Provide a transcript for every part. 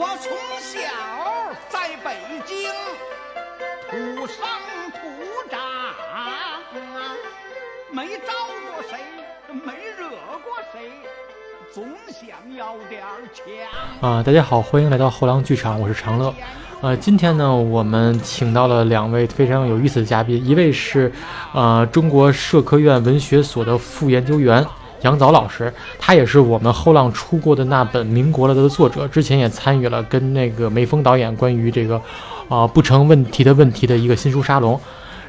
我从小在北京土生土长，没招过谁，没惹过谁，总想要点儿强。啊，大家好，欢迎来到后浪剧场，我是长乐。呃，今天呢，我们请到了两位非常有意思的嘉宾，一位是呃中国社科院文学所的副研究员杨早老师，他也是我们后浪出过的那本《民国了》的作者，之前也参与了跟那个梅峰导演关于这个啊、不成问题的问题的一个新书沙龙。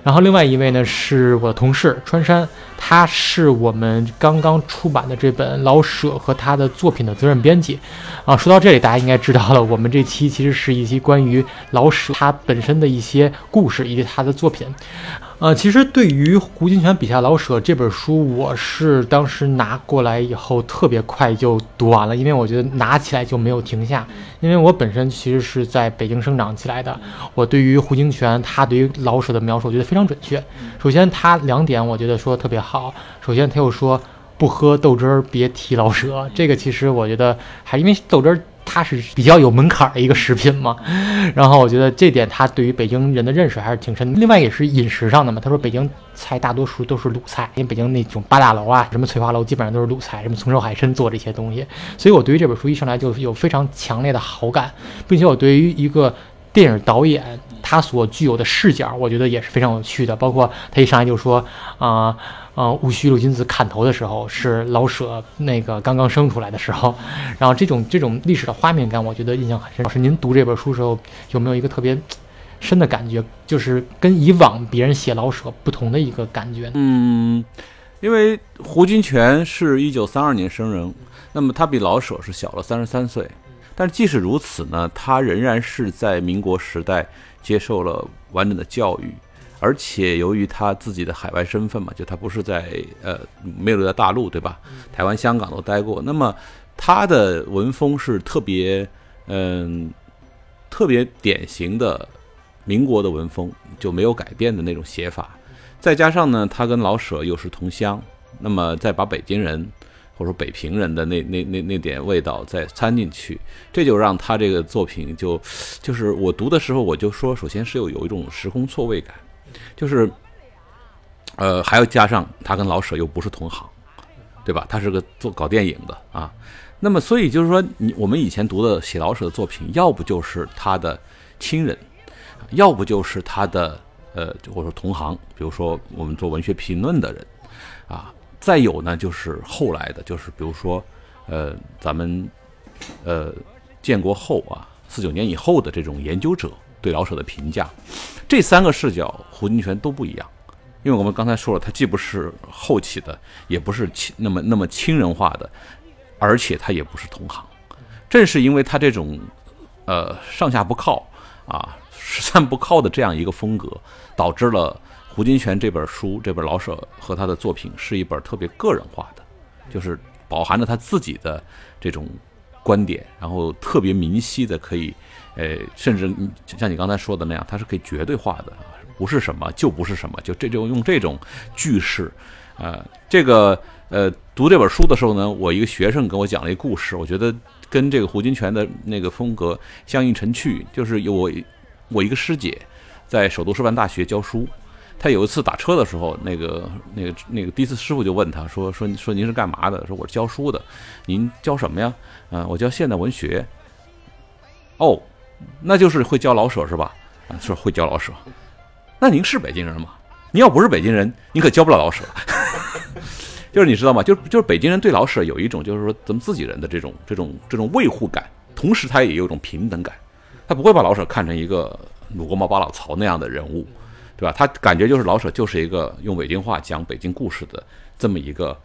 然后另外一位呢是我的同事川山，他是我们刚刚出版的这本老舍和他的作品的责任编辑。啊，说到这里，大家应该知道了，我们这期其实是一期关于老舍他本身的一些故事以及他的作品。呃，其实对于胡金铨笔下老舍这本书，我是当时拿过来以后特别快就读完了，因为我觉得拿起来就没有停下。因为我本身其实是在北京生长起来的，我对于胡金铨他对于老舍的描述，我觉得非常准确。首先，他两点我觉得说的特别好。首先，他又说不喝豆汁儿别提老舍，这个其实我觉得还因为豆汁儿它是比较有门槛儿的一个食品嘛，然后我觉得这点他对于北京人的认识还是挺深。另外也是饮食上的嘛，他说北京菜大多数都是鲁菜，因为北京那种八大楼啊，什么翠华楼基本上都是鲁菜，什么葱烧海参做这些东西，所以我对于这本书一上来就有非常强烈的好感，并且我对于一个电影导演他所具有的视角，我觉得也是非常有趣的。包括他一上来就说啊啊，戊戌六君子砍头的时候是老舍那个刚刚生出来的时候，然后这种这种历史的画面感，我觉得印象很深。老师，您读这本书时候有没有一个特别深的感觉，就是跟以往别人写老舍不同的一个感觉？嗯，因为胡金铨是一九三二年生人，那么他比老舍是小了三十三岁，但即使如此呢，他仍然是在民国时代接受了完整的教育，而且由于他自己的海外身份嘛，就他不是在呃没有留在大陆对吧？台湾、香港都待过，那么他的文风是特别嗯特别典型的民国的文风，就没有改变的那种写法。再加上呢，他跟老舍又是同乡，那么再把北京人或者说北平人的那那那那点味道再掺进去，这就让他这个作品就就是我读的时候我就说，首先是有有一种时空错位感，就是呃还要加上他跟老舍又不是同行，对吧？他是个做搞电影的啊，那么所以就是说，你我们以前读的写老舍的作品，要不就是他的亲人，要不就是他的。呃，或者说同行，比如说我们做文学评论的人，啊，再有呢就是后来的，就是比如说，呃，咱们呃建国后啊，四九年以后的这种研究者对老舍的评价，这三个视角，胡金铨都不一样，因为我们刚才说了，他既不是后期的，也不是亲那么那么亲人化的，而且他也不是同行，正是因为他这种呃上下不靠啊。十三不靠的这样一个风格，导致了胡金铨这本书，这本老舍和他的作品是一本特别个人化的，就是饱含着他自己的这种观点，然后特别明晰的可以，呃，甚至像你刚才说的那样，它是可以绝对化的，不是什么就不是什么，就这就用这种句式，呃，这个呃，读这本书的时候呢，我一个学生跟我讲了一个故事，我觉得跟这个胡金铨的那个风格相映成趣，就是有我。我一个师姐在首都师范大学教书，她有一次打车的时候，那个、那个、那个的士师傅就问她说：“说说您是干嘛的？”说：“我是教书的。”您教什么呀？嗯，我教现代文学。哦，那就是会教老舍是吧？啊，说会教老舍。那您是北京人吗？您要不是北京人，您可教不了老舍。就是你知道吗？就就是北京人对老舍有一种就是说咱们自己人的这种这种这种维护感，同时他也有一种平等感。他不会把老舍看成一个鲁国毛八老曹那样的人物，对吧？他感觉就是老舍就是一个用北京话讲北京故事的这么一个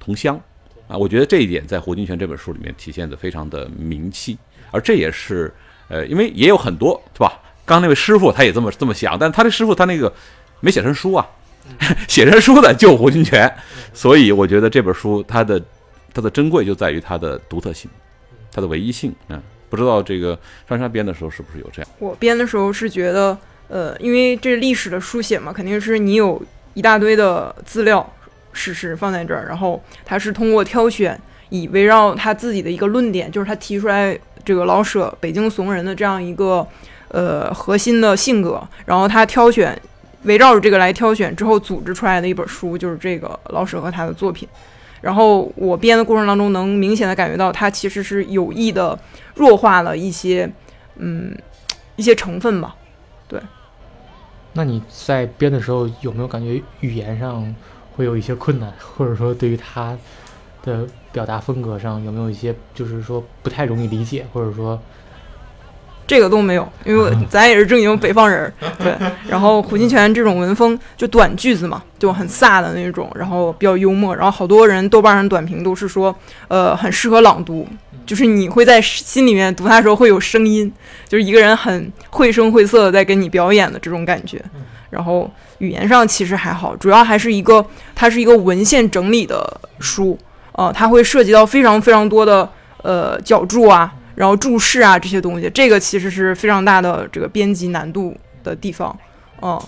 同乡啊。我觉得这一点在胡金铨这本书里面体现的非常的明晰，而这也是呃，因为也有很多，对吧？刚那位师傅他也这么这么想，但他的师傅他那个没写成书啊，写成书的就胡金铨，所以我觉得这本书它的它的珍贵就在于它的独特性，它的唯一性，嗯。不知道这个张山编的时候是不是有这样？我编的时候是觉得，呃，因为这历史的书写嘛，肯定是你有一大堆的资料、史实放在这儿，然后他是通过挑选，以围绕他自己的一个论点，就是他提出来这个老舍北京怂人的这样一个呃核心的性格，然后他挑选围绕着这个来挑选之后组织出来的一本书，就是这个老舍和他的作品。然后我编的过程当中，能明显的感觉到他其实是有意的弱化了一些嗯一些成分吧。对那你在编的时候有没有感觉语言上会有一些困难，或者说对于他的表达风格上有没有一些就是说不太容易理解，或者说这个都没有，因为咱也是正经北方人儿，对。然后胡金铨这种文风就短句子嘛，就很飒的那种，然后比较幽默。然后好多人豆瓣上短评都是说，呃，很适合朗读，就是你会在心里面读它的时候会有声音，就是一个人很绘声绘色的在跟你表演的这种感觉。然后语言上其实还好，主要还是一个它是一个文献整理的书，呃，它会涉及到非常非常多的呃脚注啊。然后注释啊这些东西，这个其实是非常大的这个编辑难度的地方，嗯，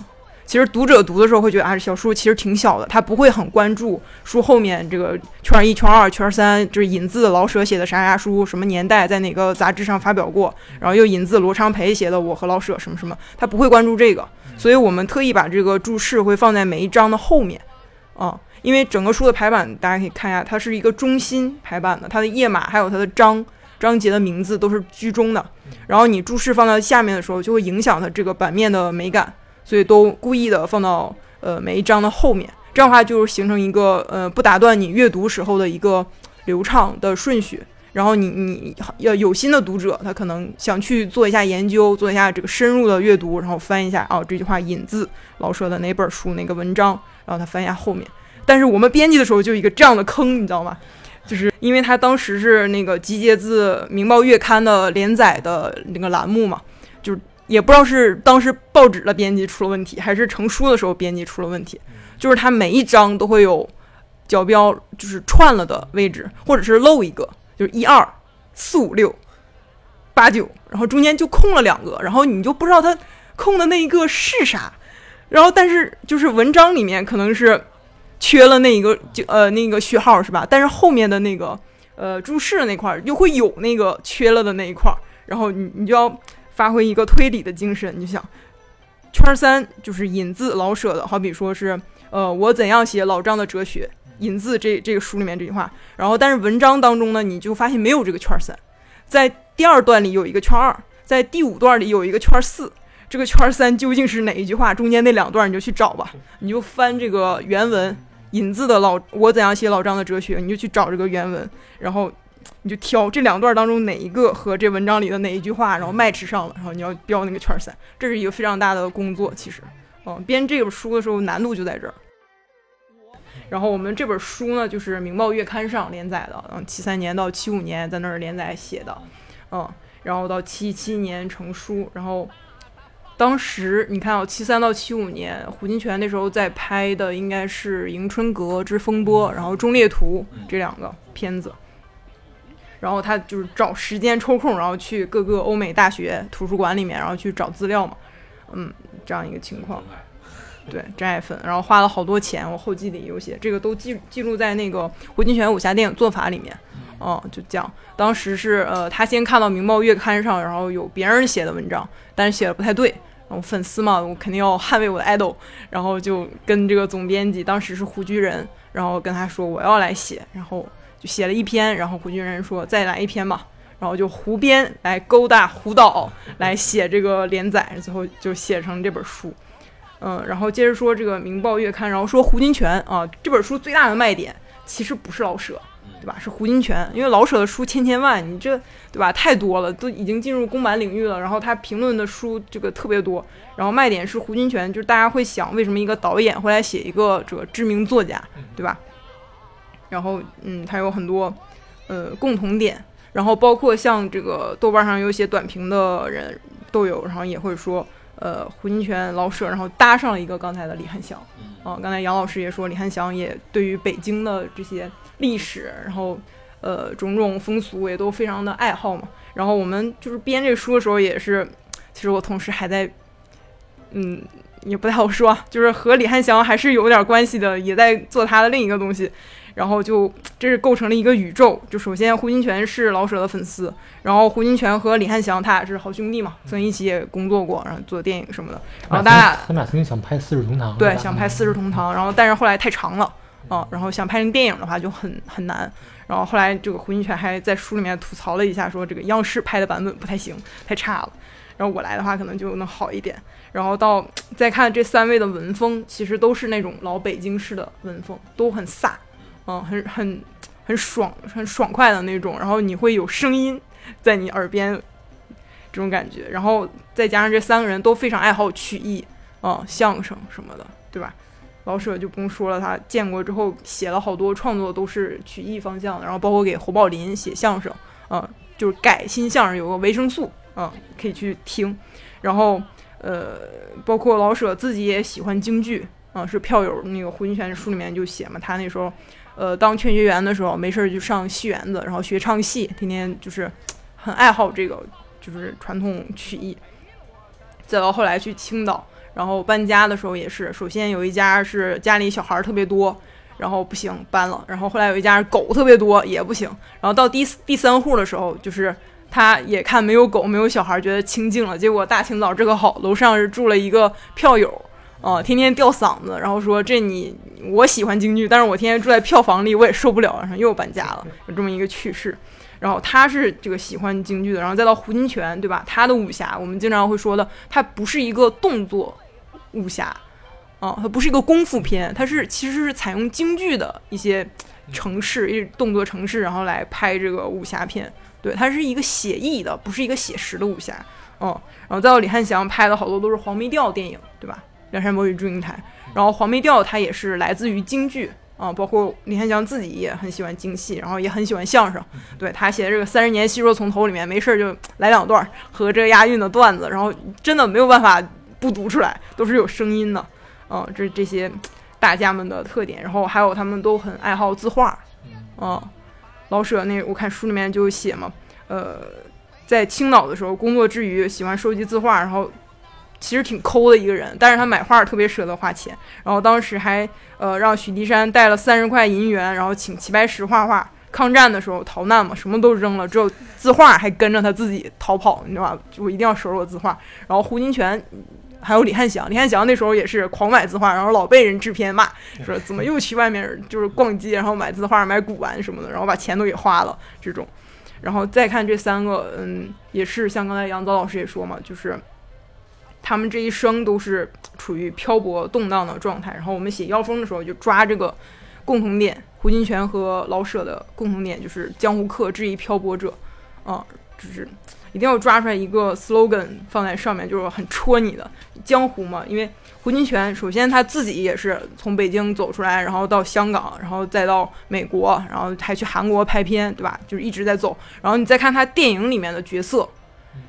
其实读者读的时候会觉得啊，小书其实挺小的，他不会很关注书后面这个圈一、圈二、圈三，就是引自老舍写的啥啥书，什么年代在哪个杂志上发表过，然后又引自罗昌培写的《我和老舍》什么什么，他不会关注这个，所以我们特意把这个注释会放在每一章的后面，啊，因为整个书的排版大家可以看一下，它是一个中心排版的，它的页码还有它的章。章节的名字都是居中的，然后你注释放到下面的时候，就会影响它这个版面的美感，所以都故意的放到呃每一章的后面，这样的话就是形成一个呃不打断你阅读时候的一个流畅的顺序。然后你你要有心的读者，他可能想去做一下研究，做一下这个深入的阅读，然后翻一下哦这句话引自老舍的哪本书哪个文章，然后他翻一下后面。但是我们编辑的时候就一个这样的坑，你知道吗？就是因为他当时是那个集结自《明报月刊》的连载的那个栏目嘛，就是也不知道是当时报纸的编辑出了问题，还是成书的时候编辑出了问题。就是它每一章都会有角标，就是串了的位置，或者是漏一个，就是一二四五六八九，然后中间就空了两个，然后你就不知道它空的那一个是啥。然后但是就是文章里面可能是。缺了那一个就呃那个序号是吧？但是后面的那个呃注释那块又会有那个缺了的那一块，然后你你就要发挥一个推理的精神，你想圈三就是引自老舍的，好比说是呃我怎样写老张的哲学，引自这这个书里面这句话，然后但是文章当中呢你就发现没有这个圈三，在第二段里有一个圈二，在第五段里有一个圈四，这个圈三究竟是哪一句话？中间那两段你就去找吧，你就翻这个原文。引自的老我怎样写老张的哲学，你就去找这个原文，然后你就挑这两段当中哪一个和这文章里的哪一句话，然后 match 上了，然后你要标那个圈三，这是一个非常大的工作。其实，嗯，编这本书的时候难度就在这儿。然后我们这本书呢，就是《明报月刊》上连载的，嗯，七三年到七五年在那儿连载写的，嗯，然后到七七年成书，然后。当时你看，七三到七五年，胡金铨那时候在拍的应该是《迎春阁之风波》，然后《忠烈图》这两个片子。然后他就是找时间抽空，然后去各个欧美大学图书馆里面，然后去找资料嘛。嗯，这样一个情况。对，真爱粉，然后花了好多钱，我后记里有写，这个都记记录在那个胡金铨武侠电影做法里面。嗯，就讲当时是呃，他先看到《明报月刊》上，然后有别人写的文章，但是写的不太对。然后粉丝嘛，我肯定要捍卫我的 idol，然后就跟这个总编辑，当时是胡居仁，然后跟他说我要来写，然后就写了一篇，然后胡居仁说再来一篇吧，然后就胡编来勾搭胡导来写这个连载，最后就写成这本书。嗯，然后接着说这个《明报月刊》，然后说胡金铨啊，这本书最大的卖点其实不是老舍。对吧？是胡金铨，因为老舍的书千千万，你这对吧？太多了，都已经进入公版领域了。然后他评论的书这个特别多，然后卖点是胡金铨，就是大家会想，为什么一个导演会来写一个这个知名作家，对吧？然后嗯，他有很多呃共同点，然后包括像这个豆瓣上有写短评的人都有，然后也会说呃胡金铨、老舍，然后搭上了一个刚才的李汉祥，啊，刚才杨老师也说李汉祥也对于北京的这些。历史，然后，呃，种种风俗也都非常的爱好嘛。然后我们就是编这书的时候，也是，其实我同时还在，嗯，也不太好说，就是和李汉祥还是有点关系的，也在做他的另一个东西。然后就这是构成了一个宇宙。就首先胡金铨是老舍的粉丝，然后胡金铨和李翰祥他俩是好兄弟嘛，曾经一起也工作过，然后做电影什么的。然后大家他们俩曾经想拍《四世同堂》，对，想拍《四世同堂》，然后但是后来太长了，啊，然后想拍成电影的话就很很难。然后后来这个胡金铨还在书里面吐槽了一下，说这个央视拍的版本不太行，太差了。然后我来的话可能就能好一点。然后到再看这三位的文风，其实都是那种老北京式的文风，都很飒，嗯，很很很爽，很爽快的那种。然后你会有声音在你耳边，这种感觉。然后再加上这三个人都非常爱好曲艺，嗯，相声什么的，对吧？老舍就不用说了，他建国之后写了好多创作都是曲艺方向的，然后包括给侯宝林写相声，嗯，就是改新相声有个维生素，嗯，可以去听。然后。呃，包括老舍自己也喜欢京剧啊，是票友那个胡金铨书里面就写嘛，他那时候，呃，当劝学员的时候，没事儿就上戏园子，然后学唱戏，天天就是很爱好这个，就是传统曲艺。再到后来去青岛，然后搬家的时候也是，首先有一家是家里小孩特别多，然后不行搬了，然后后来有一家狗特别多也不行，然后到第第三户的时候就是。他也看没有狗，没有小孩，觉得清静了。结果大清早这个好，楼上是住了一个票友，啊，天天吊嗓子，然后说这你我喜欢京剧，但是我天天住在票房里，我也受不了，然后又搬家了，有这么一个趣事。然后他是这个喜欢京剧的，然后再到胡金铨，对吧？他的武侠，我们经常会说的，他不是一个动作武侠，啊，它不是一个功夫片，它是其实是采用京剧的一些程式，一动作程式，然后来拍这个武侠片。对，它是一个写意的，不是一个写实的武侠。嗯，然后再到李翰祥拍的好多都是黄梅调电影，对吧？《梁山伯与祝英台》，然后黄梅调它也是来自于京剧啊，包括李翰祥自己也很喜欢京戏，然后也很喜欢相声。对他写的这个《三十年细说从头》里面，没事儿就来两段和这押韵的段子，然后真的没有办法不读出来，都是有声音的。嗯，这这些大家们的特点，然后还有他们都很爱好字画。嗯。老舍那我看书里面就写嘛，呃，在青岛的时候工作之余喜欢收集字画，然后其实挺抠的一个人，但是他买画特别舍得花钱，然后当时还呃让许地山带了三十块银元，然后请齐白石画画。抗战的时候逃难嘛，什么都扔了，只有字画还跟着他自己逃跑，你知道吧？就我一定要收着我字画。然后胡金铨。还有李汉祥，李汉祥那时候也是狂买字画，然后老被人制片骂，说怎么又去外面就是逛街，然后买字画、买古玩什么的，然后把钱都给花了这种。然后再看这三个，嗯，也是像刚才杨早老师也说嘛，就是他们这一生都是处于漂泊动荡的状态。然后我们写《妖风》的时候就抓这个共同点，胡金铨和老舍的共同点就是江湖客之一漂泊者，啊，就是。一定要抓出来一个 slogan 放在上面，就是很戳你的江湖嘛。因为胡金铨首先他自己也是从北京走出来，然后到香港，然后再到美国，然后还去韩国拍片，对吧？就是一直在走。然后你再看他电影里面的角色，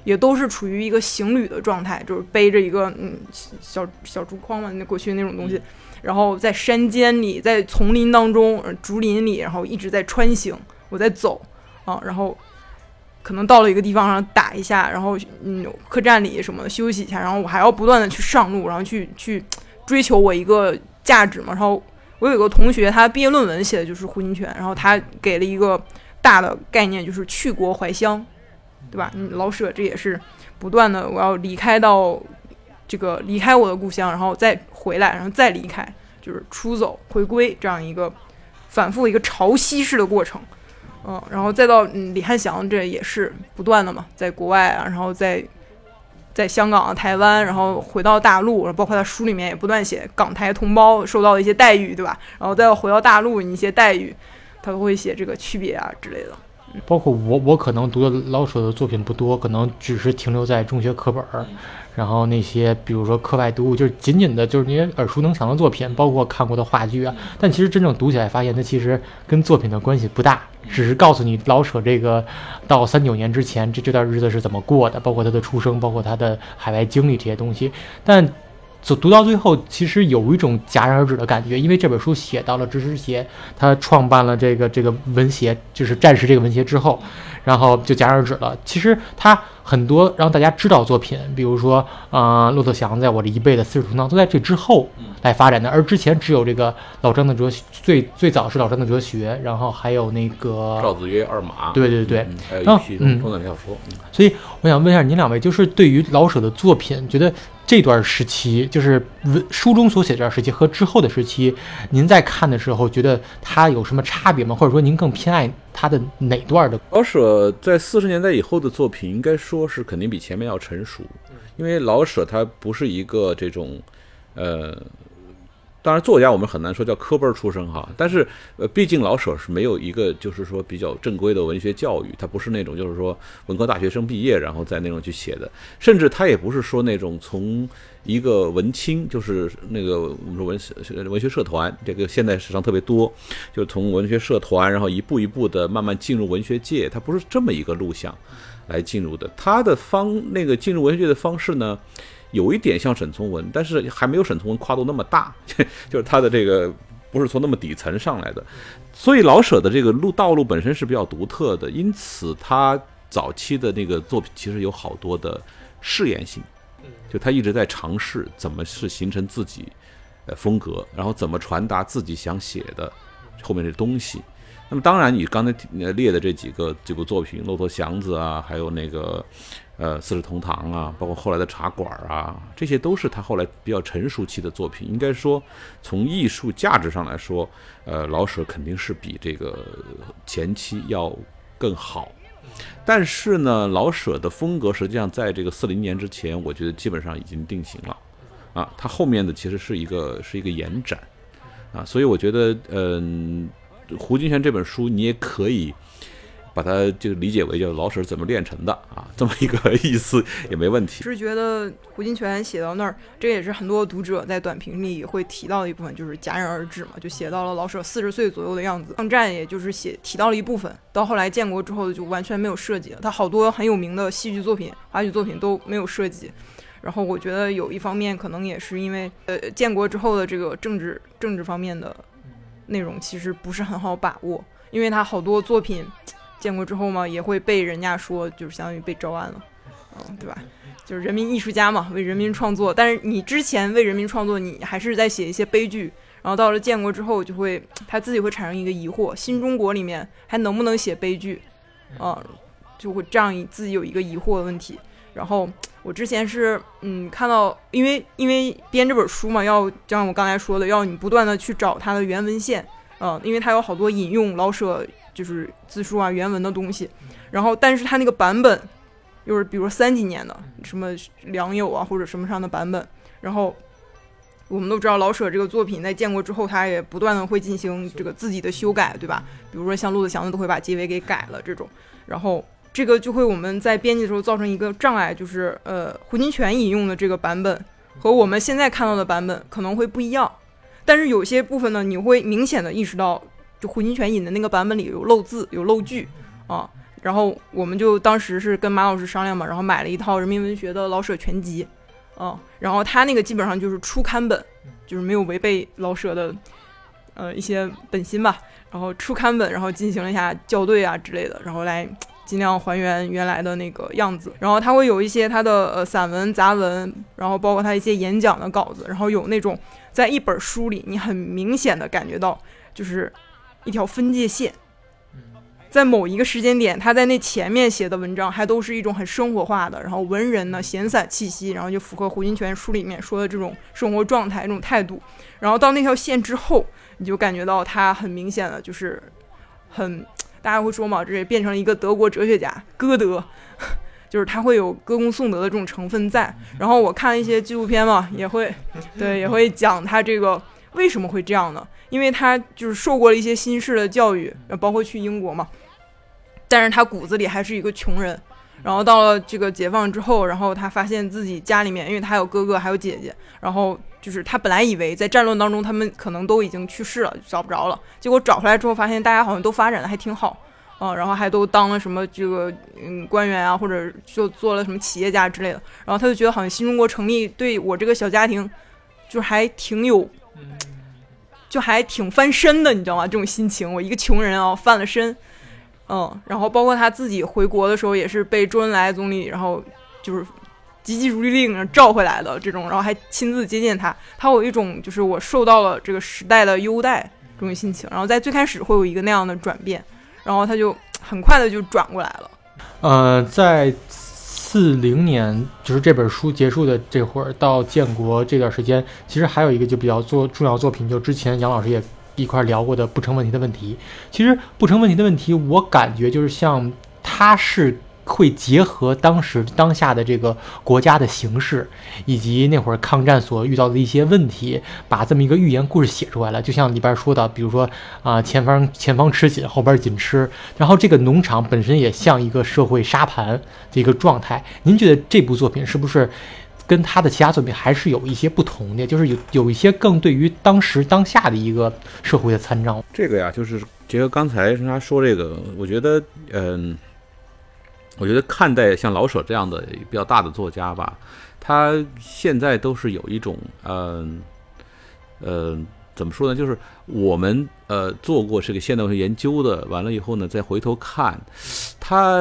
也都是处于一个行旅的状态，就是背着一个嗯小小竹筐嘛，那过去那种东西，然后在山间里，在丛林当中，竹林里，然后一直在穿行，我在走啊，然后。可能到了一个地方上打一下，然后嗯，客栈里什么的休息一下，然后我还要不断的去上路，然后去去追求我一个价值嘛。然后我有个同学，他毕业论文写的就是胡金铨，然后他给了一个大的概念，就是去国怀乡，对吧？嗯，老舍这也是不断的，我要离开到这个离开我的故乡，然后再回来，然后再离开，就是出走回归这样一个反复一个潮汐式的过程。嗯，然后再到嗯李汉祥，这也是不断的嘛，在国外啊，然后在在香港、台湾，然后回到大陆，然后包括他书里面也不断写港台同胞受到的一些待遇，对吧？然后再回到大陆一些待遇，他都会写这个区别啊之类的。包括我，我可能读的老舍的作品不多，可能只是停留在中学课本儿。然后那些，比如说课外读物，就是仅仅的，就是那些耳熟能详的作品，包括看过的话剧啊。但其实真正读起来，发现它其实跟作品的关系不大，只是告诉你老舍这个到三九年之前这这段日子是怎么过的，包括他的出生，包括他的海外经历这些东西。但就读到最后，其实有一种戛然而止的感觉，因为这本书写到了知识协，他创办了这个这个文协，就是战时这个文协之后。然后就戛然而止了。其实他很多让大家知道作品，比如说，呃，骆驼祥在我这一辈的四世同堂都在这之后来发展的，而之前只有这个老张的哲学，最最早是老张的哲学，然后还有那个赵子曰二马，对对对，嗯还有然后嗯中短小说，嗯所以我想问一下您两位，就是对于老舍的作品，觉得这段时期，就是文书中所写这段时期和之后的时期，您在看的时候，觉得它有什么差别吗？或者说您更偏爱他的哪段的？老舍在四十年代以后的作品，应该说是肯定比前面要成熟，因为老舍他不是一个这种，呃，当然作家我们很难说叫科班儿出身哈，但是呃，毕竟老舍是没有一个就是说比较正规的文学教育，他不是那种就是说文科大学生毕业然后再那种去写的，甚至他也不是说那种从一个文青，就是那个我们说文文学社团，这个现在史上特别多，就从文学社团，然后一步一步的慢慢进入文学界，他不是这么一个路向来进入的。他的方那个进入文学界的方式呢，有一点像沈从文，但是还没有沈从文跨度那么大，就是他的这个不是从那么底层上来的。所以老舍的这个路道路本身是比较独特的，因此他早期的那个作品其实有好多的试验性。就他一直在尝试怎么是形成自己呃风格，然后怎么传达自己想写的后面的东西。那么当然，你刚才列的这几个几部作品，《骆驼祥子》啊，还有那个呃《四世同堂》啊，包括后来的《茶馆》啊，这些都是他后来比较成熟期的作品。应该说，从艺术价值上来说，呃，老舍肯定是比这个前期要更好。但是呢，老舍的风格实际上在这个四零年之前，我觉得基本上已经定型了，啊，他后面的其实是一个是一个延展，啊，所以我觉得，嗯，胡金铨这本书你也可以把它就理解为叫老舍怎么炼成的啊，这么一个意思也没问题。是觉得胡金铨写到那儿，这也是很多读者在短评里会提到的一部分，就是戛然而止嘛，就写到了老舍四十岁左右的样子。抗战也就是写提到了一部分，到后来建国之后就完全没有涉及了。他好多很有名的戏剧作品、话剧作品都没有涉及。然后我觉得有一方面可能也是因为，呃，建国之后的这个政治政治方面的内容其实不是很好把握，因为他好多作品建国之后嘛，也会被人家说就是相当于被招安了，嗯，对吧？就是人民艺术家嘛，为人民创作。但是你之前为人民创作，你还是在写一些悲剧。然后到了建国之后，就会他自己会产生一个疑惑：新中国里面还能不能写悲剧？啊、就会这样自己有一个疑惑的问题。然后我之前是嗯看到，因为因为编这本书嘛，要就像我刚才说的，要你不断的去找它的原文献，嗯、因为它有好多引用老舍就是字书啊原文的东西。然后但是它那个版本又是比如三几年的什么良友啊或者什么上的版本，然后我们都知道老舍这个作品在建国之后，他也不断的会进行这个自己的修改，对吧？比如说像陆子祥子都会把结尾给改了这种，然后这个就会我们在编辑的时候造成一个障碍，就是呃胡金铨引用的这个版本和我们现在看到的版本可能会不一样，但是有些部分呢，你会明显的意识到，就胡金铨引的那个版本里有漏字有漏句啊。然后我们就当时是跟马老师商量嘛，然后买了一套人民文学的老舍全集，啊，然后他那个基本上就是初刊本，就是没有违背老舍的呃一些本心吧。然后初刊本，然后进行了一下校对啊之类的，然后来尽量还原原来的那个样子。然后他会有一些他的呃散文、杂文，然后包括他一些演讲的稿子，然后有那种在一本书里你很明显的感觉到就是一条分界线。在某一个时间点，他在那前面写的文章还都是一种很生活化的，然后文人呢闲散气息，然后就符合胡金铨书里面说的这种生活状态、这种态度。然后到那条线之后，你就感觉到他很明显的就是很，大家会说嘛，这也变成了一个德国哲学家歌德，就是他会有歌功颂德的这种成分在。然后我看一些纪录片嘛，也会对也会讲他这个为什么会这样呢？因为他就是受过了一些新式的教育，包括去英国嘛。但是他骨子里还是一个穷人，然后到了这个解放之后，然后他发现自己家里面，因为他有哥哥还有姐姐，然后就是他本来以为在战乱当中他们可能都已经去世了，找不着了，结果找回来之后发现大家好像都发展的还挺好，啊、然后还都当了什么这个嗯官员啊，或者就做了什么企业家之类的，然后他就觉得好像新中国成立对我这个小家庭，就还挺有。就还挺翻身的，你知道吗？这种心情，我一个穷人啊，翻了身，嗯，然后包括他自己回国的时候，也是被周恩来总理，然后就是急急如律令召回来的这种，然后还亲自接见他，他有一种就是我受到了这个时代的优待这种心情，然后在最开始会有一个那样的转变，然后他就很快的就转过来了。呃，在四零年，就是这本书结束的这会儿，到建国这段时间，其实还有一个就比较做重要作品，就之前杨老师也一块聊过的不成问题的问题。其实不成问题的问题，我感觉就是像他是会结合当时当下的这个国家的形势，以及那会儿抗战所遇到的一些问题，把这么一个寓言故事写出来了。就像里边说的，比如说啊、前方前方吃紧，后边紧吃。然后这个农场本身也像一个社会沙盘的一个状态。您觉得这部作品是不是跟他的其他作品还是有一些不同的？就是有有一些更对于当时当下的一个社会的参照。这个呀，就是结合刚才他说这个，我觉得，嗯，我觉得看待像老舍这样的比较大的作家吧，他现在都是有一种，嗯，呃，怎么说呢？就是我们呃做过这个现代文学研究的，完了以后呢，再回头看，他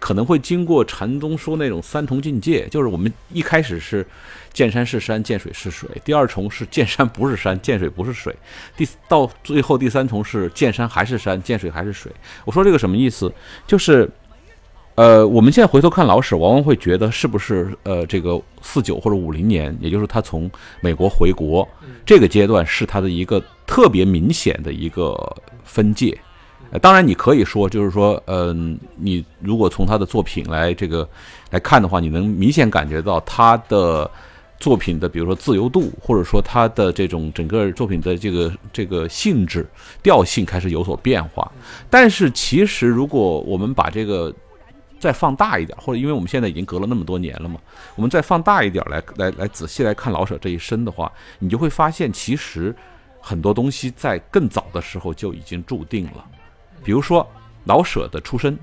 可能会经过禅宗说那种三重境界，就是我们一开始是见山是山，见水是水；第二重是见山不是山，见水不是水；第到最后第三重是见山还是山，见水还是水。我说这个什么意思？就是。呃，我们现在回头看老舍，往往会觉得是不是呃，这个四九或者五零年，也就是他从美国回国这个阶段，是他的一个特别明显的一个分界。呃，当然你可以说，就是说，嗯、你如果从他的作品来这个来看的话，你能明显感觉到他的作品的，比如说自由度，或者说他的这种整个作品的这个这个性质调性开始有所变化。但是其实，如果我们把这个再放大一点，或者因为我们现在已经隔了那么多年了嘛，我们再放大一点来来来仔细来看老舍这一生的话，你就会发现，其实很多东西在更早的时候就已经注定了。比如说老舍的出身，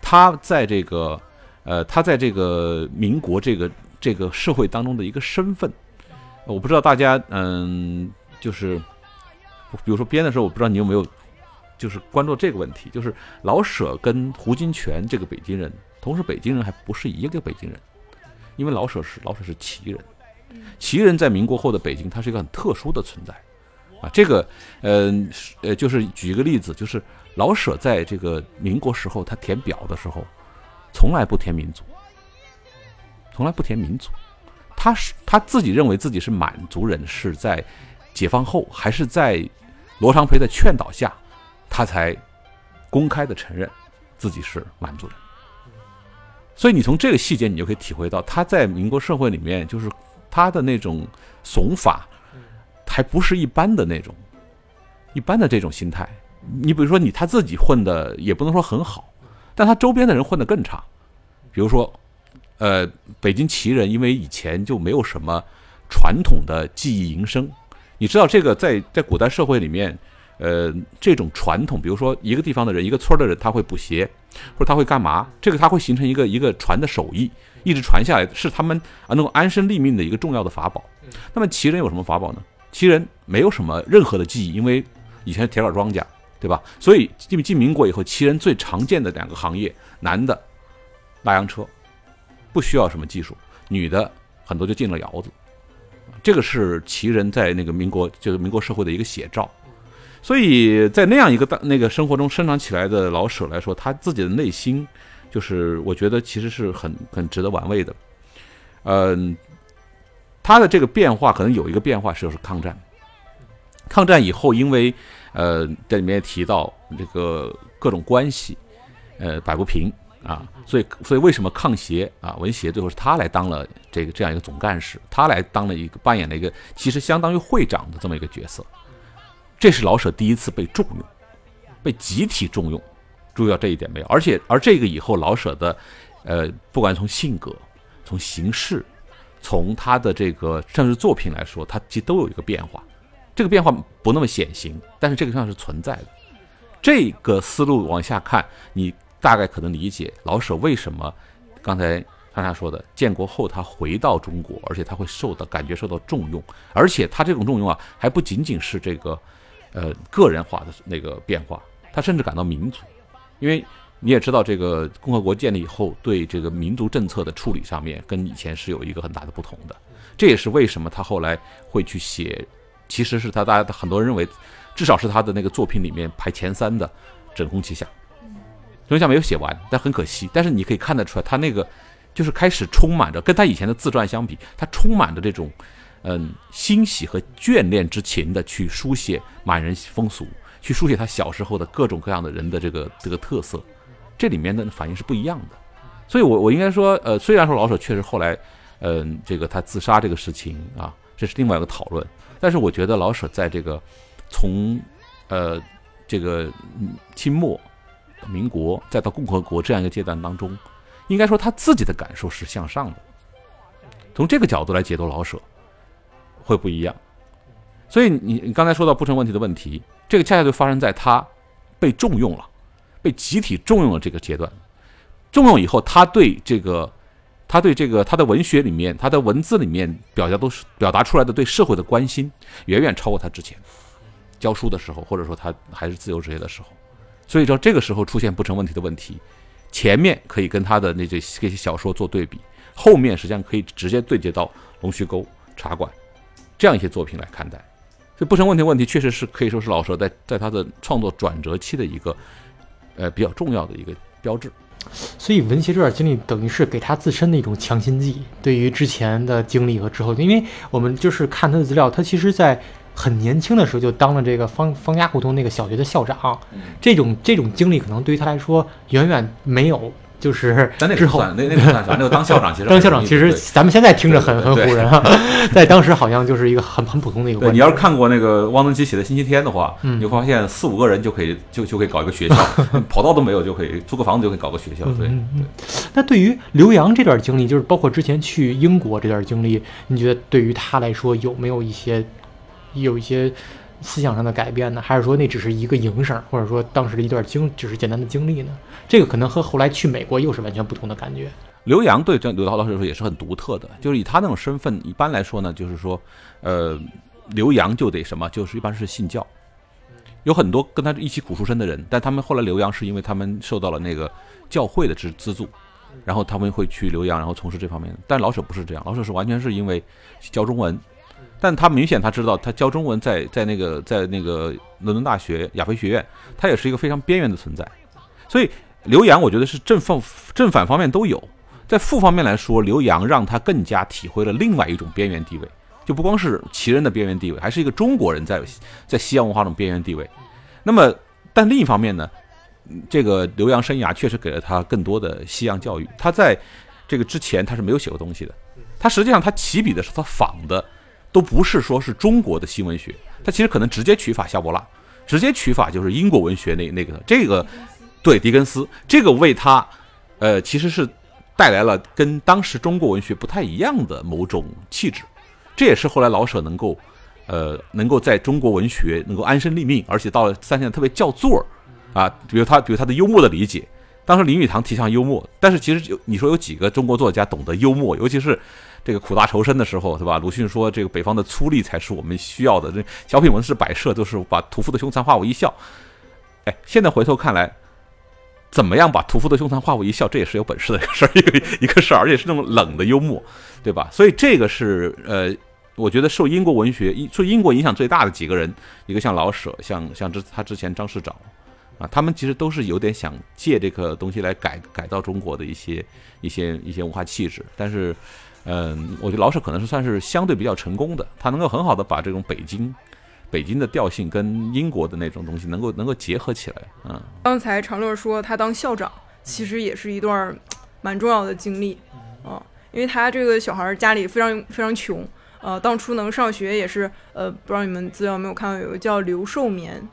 他在这个呃，他在这个民国这个这个社会当中的一个身份，我不知道大家嗯，就是比如说编的时候，我不知道你有没有就是关注这个问题，就是老舍跟胡金铨这个北京人，同时北京人还不是一个北京人，因为老舍是老舍是旗人，旗人在民国后的北京，他是一个很特殊的存在啊。这个，呃呃，就是举一个例子，就是老舍在这个民国时候，他填表的时候，从来不填民族，从来不填民族，他是他自己认为自己是满族人，是在解放后，还是在罗长培的劝导下。他才公开的承认自己是满族人，所以你从这个细节，你就可以体会到他在民国社会里面，就是他的那种怂法，还不是一般的那种，一般的这种心态。你比如说，你他自己混的也不能说很好，但他周边的人混的更差。比如说，呃，北京旗人，因为以前就没有什么传统的技艺营生，你知道这个在在古代社会里面。呃，这种传统，比如说一个地方的人，一个村的人，他会补鞋，或者他会干嘛？这个他会形成一个一个传的手艺，一直传下来，是他们啊能够安身立命的一个重要的法宝。那么旗人有什么法宝呢？旗人没有什么任何的技艺，因为以前是铁杆庄稼，对吧？所以进进民国以后，旗人最常见的两个行业，男的拉洋车，不需要什么技术；女的很多就进了窑子。这个是旗人在那个民国就是民国社会的一个写照。所以在那样一个大那个生活中生长起来的老舍来说，他自己的内心，就是我觉得其实是很很值得玩味的。嗯，他的这个变化可能有一个变化是就是抗战。抗战以后，因为呃在里面提到这个各种关系，呃摆不平啊，所以所以为什么抗协啊文协最后是他来当了这个这样一个总干事，他来当了一个扮演了一个其实相当于会长的这么一个角色。这是老舍第一次被重用，被集体重用，注意到这一点没有？而且，而这个以后，老舍的，呃，不管从性格、从形式、从他的这个甚至作品来说，他其实都有一个变化。这个变化不那么显形，但是这个上是存在的。这个思路往下看，你大概可能理解老舍为什么刚才刚才说的，建国后他回到中国，而且他会受到感觉受到重用，而且他这种重用啊，还不仅仅是这个。呃，个人化的那个变化，他甚至感到民族，因为你也知道，这个共和国建立以后，对这个民族政策的处理上面跟以前是有一个很大的不同的。这也是为什么他后来会去写，其实是他大家很多人认为，至少是他的那个作品里面排前三的《整红旗下》。整红旗下没有写完，但很可惜。但是你可以看得出来，他那个就是开始充满着跟他以前的自传相比，他充满着这种嗯欣喜和眷恋之情的去书写满人风俗，去书写他小时候的各种各样的人的这个这个特色。这里面的反应是不一样的。所以我我应该说，呃，虽然说老舍确实后来。嗯，这个他自杀这个事情啊，这是另外一个讨论。但是我觉得老舍在这个从呃这个清末、民国再到共和国这样一个阶段当中，应该说他自己的感受是向上的。从这个角度来解读老舍，会不一样。所以你你刚才说到不成问题的问题，这个恰恰就发生在他被重用了，被集体重用了这个阶段。重用以后，他对这个。他对这个他的文学里面，他的文字里面表达都是表达出来的对社会的关心，远远超过他之前教书的时候，或者说他还是自由职业的时候。所以说这个时候出现不成问题的问题，前面可以跟他的那些这些小说做对比，后面实际上可以直接对接到《龙须沟》《茶馆》这样一些作品来看待。所以不成问题问题确实是可以说是老舍在在他的创作转折期的一个呃比较重要的一个标志。所以文学这段经历等于是给他自身的一种强心剂，对于之前的经历和之后，因为我们就是看他的资料，他其实在很年轻的时候就当了这个方方家胡同那个小学的校长，这种这种经历可能对于他来说远远没有。就是之后，那那个算啥？那个当校长其实 当校长其实咱们现在听着很很唬人啊，在当时好像就是一个很很普通的一个。对，你要是看过那个汪曾祺写的《星期天》的话，你会发现四五个人就可以就就可以搞一个学校，跑道都没有就可以租个房子就可以搞个学校。对对。那对于刘洋这段经历，就是包括之前去英国这段经历，你觉得对于他来说有没有一些有一些？思想上的改变呢，还是说那只是一个营生，或者说当时的一段经，只是简单的经历呢？这个可能和后来去美国又是完全不同的感觉。刘洋对这刘涛老师来说也是很独特的，就是以他那种身份，一般来说呢，就是说，呃，刘洋就得什么，就是一般是信教，有很多跟他一起苦出身的人，但他们后来刘洋是因为他们受到了那个教会的资资助，然后他们会去留洋，然后从事这方面。但老舍不是这样，老舍是完全是因为教中文。但他明显他知道，他教中文在在那个在那个伦敦大学亚非学院，他也是一个非常边缘的存在。所以刘洋，我觉得是正方正反方面都有。在负方面来说，刘洋让他更加体会了另外一种边缘地位，就不光是旗人的边缘地位，还是一个中国人在在西洋文化中边缘地位。那么，但另一方面呢，这个刘洋生涯确实给了他更多的西洋教育。他在这个之前他是没有写过东西的，他实际上他起笔的是他仿的。都不是说是中国的新文学，他其实可能直接取法夏伯拉，直接取法就是英国文学那那个这个，对狄更斯这个为他，呃其实是带来了跟当时中国文学不太一样的某种气质，这也是后来老舍能够，呃能够在中国文学能够安身立命，而且到了三线特别叫座儿啊，比如他比如他的幽默的理解，当时林语堂提倡幽默，但是其实有你说有几个中国作家懂得幽默，尤其是。这个苦大仇深的时候，对吧？鲁迅说：“这个北方的粗粝才是我们需要的。”这小品文是摆设，都是把屠夫的凶残化为一笑。哎，现在回头看来，怎么样把屠夫的凶残化为一笑，这也是有本事的一个事儿，一个一个事儿，而且是那种冷的幽默，对吧？所以这个是呃，我觉得受英国文学、受英国影响最大的几个人，一个像老舍，像像之他之前张世钊啊，他们其实都是有点想借这个东西来改改造中国的一些一些一些文化气质，但是。嗯，我觉得老舍可能是算是相对比较成功的，他能够很好的把这种北京、北京的调性跟英国的那种东西能够能够结合起来。嗯，刚才常乐说他当校长，其实也是一段蛮重要的经历啊，因为他这个小孩家里非常非常穷，呃，当初能上学也是呃，不知道你们资料没有看到，有个叫刘寿绵，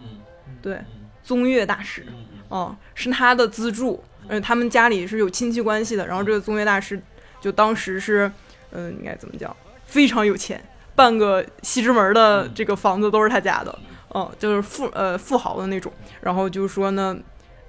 对，宗岳大师，哦，是他的资助，嗯，他们家里是有亲戚关系的，然后这个宗岳大师就当时是。嗯，应该怎么讲？非常有钱，半个西直门的这个房子都是他家的，嗯，就是富呃富豪的那种。然后就说呢，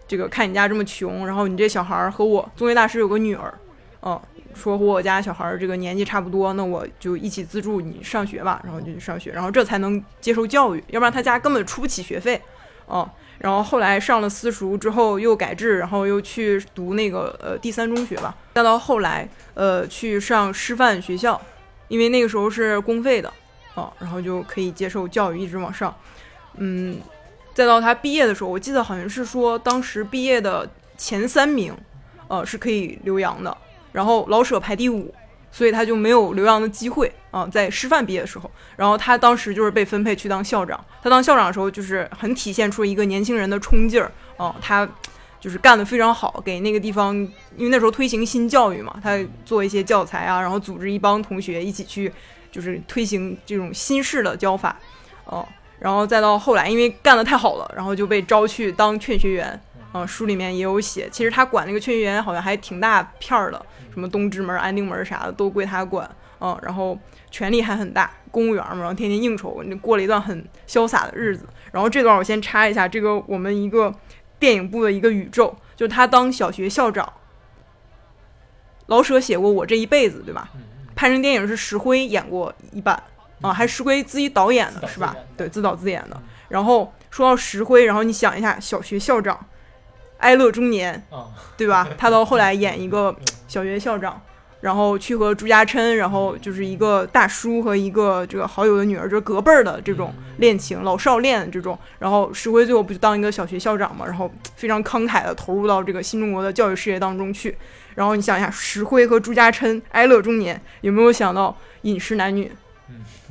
这个看你家这么穷，然后你这小孩儿和我宗岳大师有个女儿，嗯，说和我家小孩儿这个年纪差不多，那我就一起资助你上学吧。然后就去上学，然后这才能接受教育，要不然他家根本出不起学费，嗯。然后后来上了私塾之后又改制，然后又去读那个呃第三中学吧，再到后来呃去上师范学校，因为那个时候是公费的啊，然后就可以接受教育，一直往上，嗯，再到他毕业的时候，我记得好像是说当时毕业的前三名，呃是可以留洋的，然后老舍排第五。所以他就没有留洋的机会啊，在师范毕业的时候，然后他当时就是被分配去当校长。他当校长的时候，就是很体现出一个年轻人的冲劲儿啊，他就是干得非常好，给那个地方，因为那时候推行新教育嘛，他做一些教材啊，然后组织一帮同学一起去，就是推行这种新式的教法，哦，然后再到后来，因为干得太好了，然后就被招去当劝学员。啊，书里面也有写，其实他管那个劝学员好像还挺大片儿的，什么东直门、安定门啥的都归他管。嗯，然后权力还很大，公务员嘛，然后天天应酬，过了一段很潇洒的日子。然后这段我先插一下，这个我们一个电影部的一个宇宙，就他当小学校长。老舍写过《我这一辈子》，对吧？拍成电影是石灰演过一版，啊，还石灰自己导演的是吧？对，自导自演的。然后说到石灰，然后你想一下，小学校长。哀乐中年，对吧？他到后来演一个小学校长，然后去和朱家琛，然后就是一个大叔和一个这个好友的女儿，就是隔辈儿的这种恋情，老少恋这种。然后石灰最后不就当一个小学校长嘛？然后非常慷慨的投入到这个新中国的教育事业当中去。然后你想一下，石灰和朱家琛哀乐中年，有没有想到饮食男女？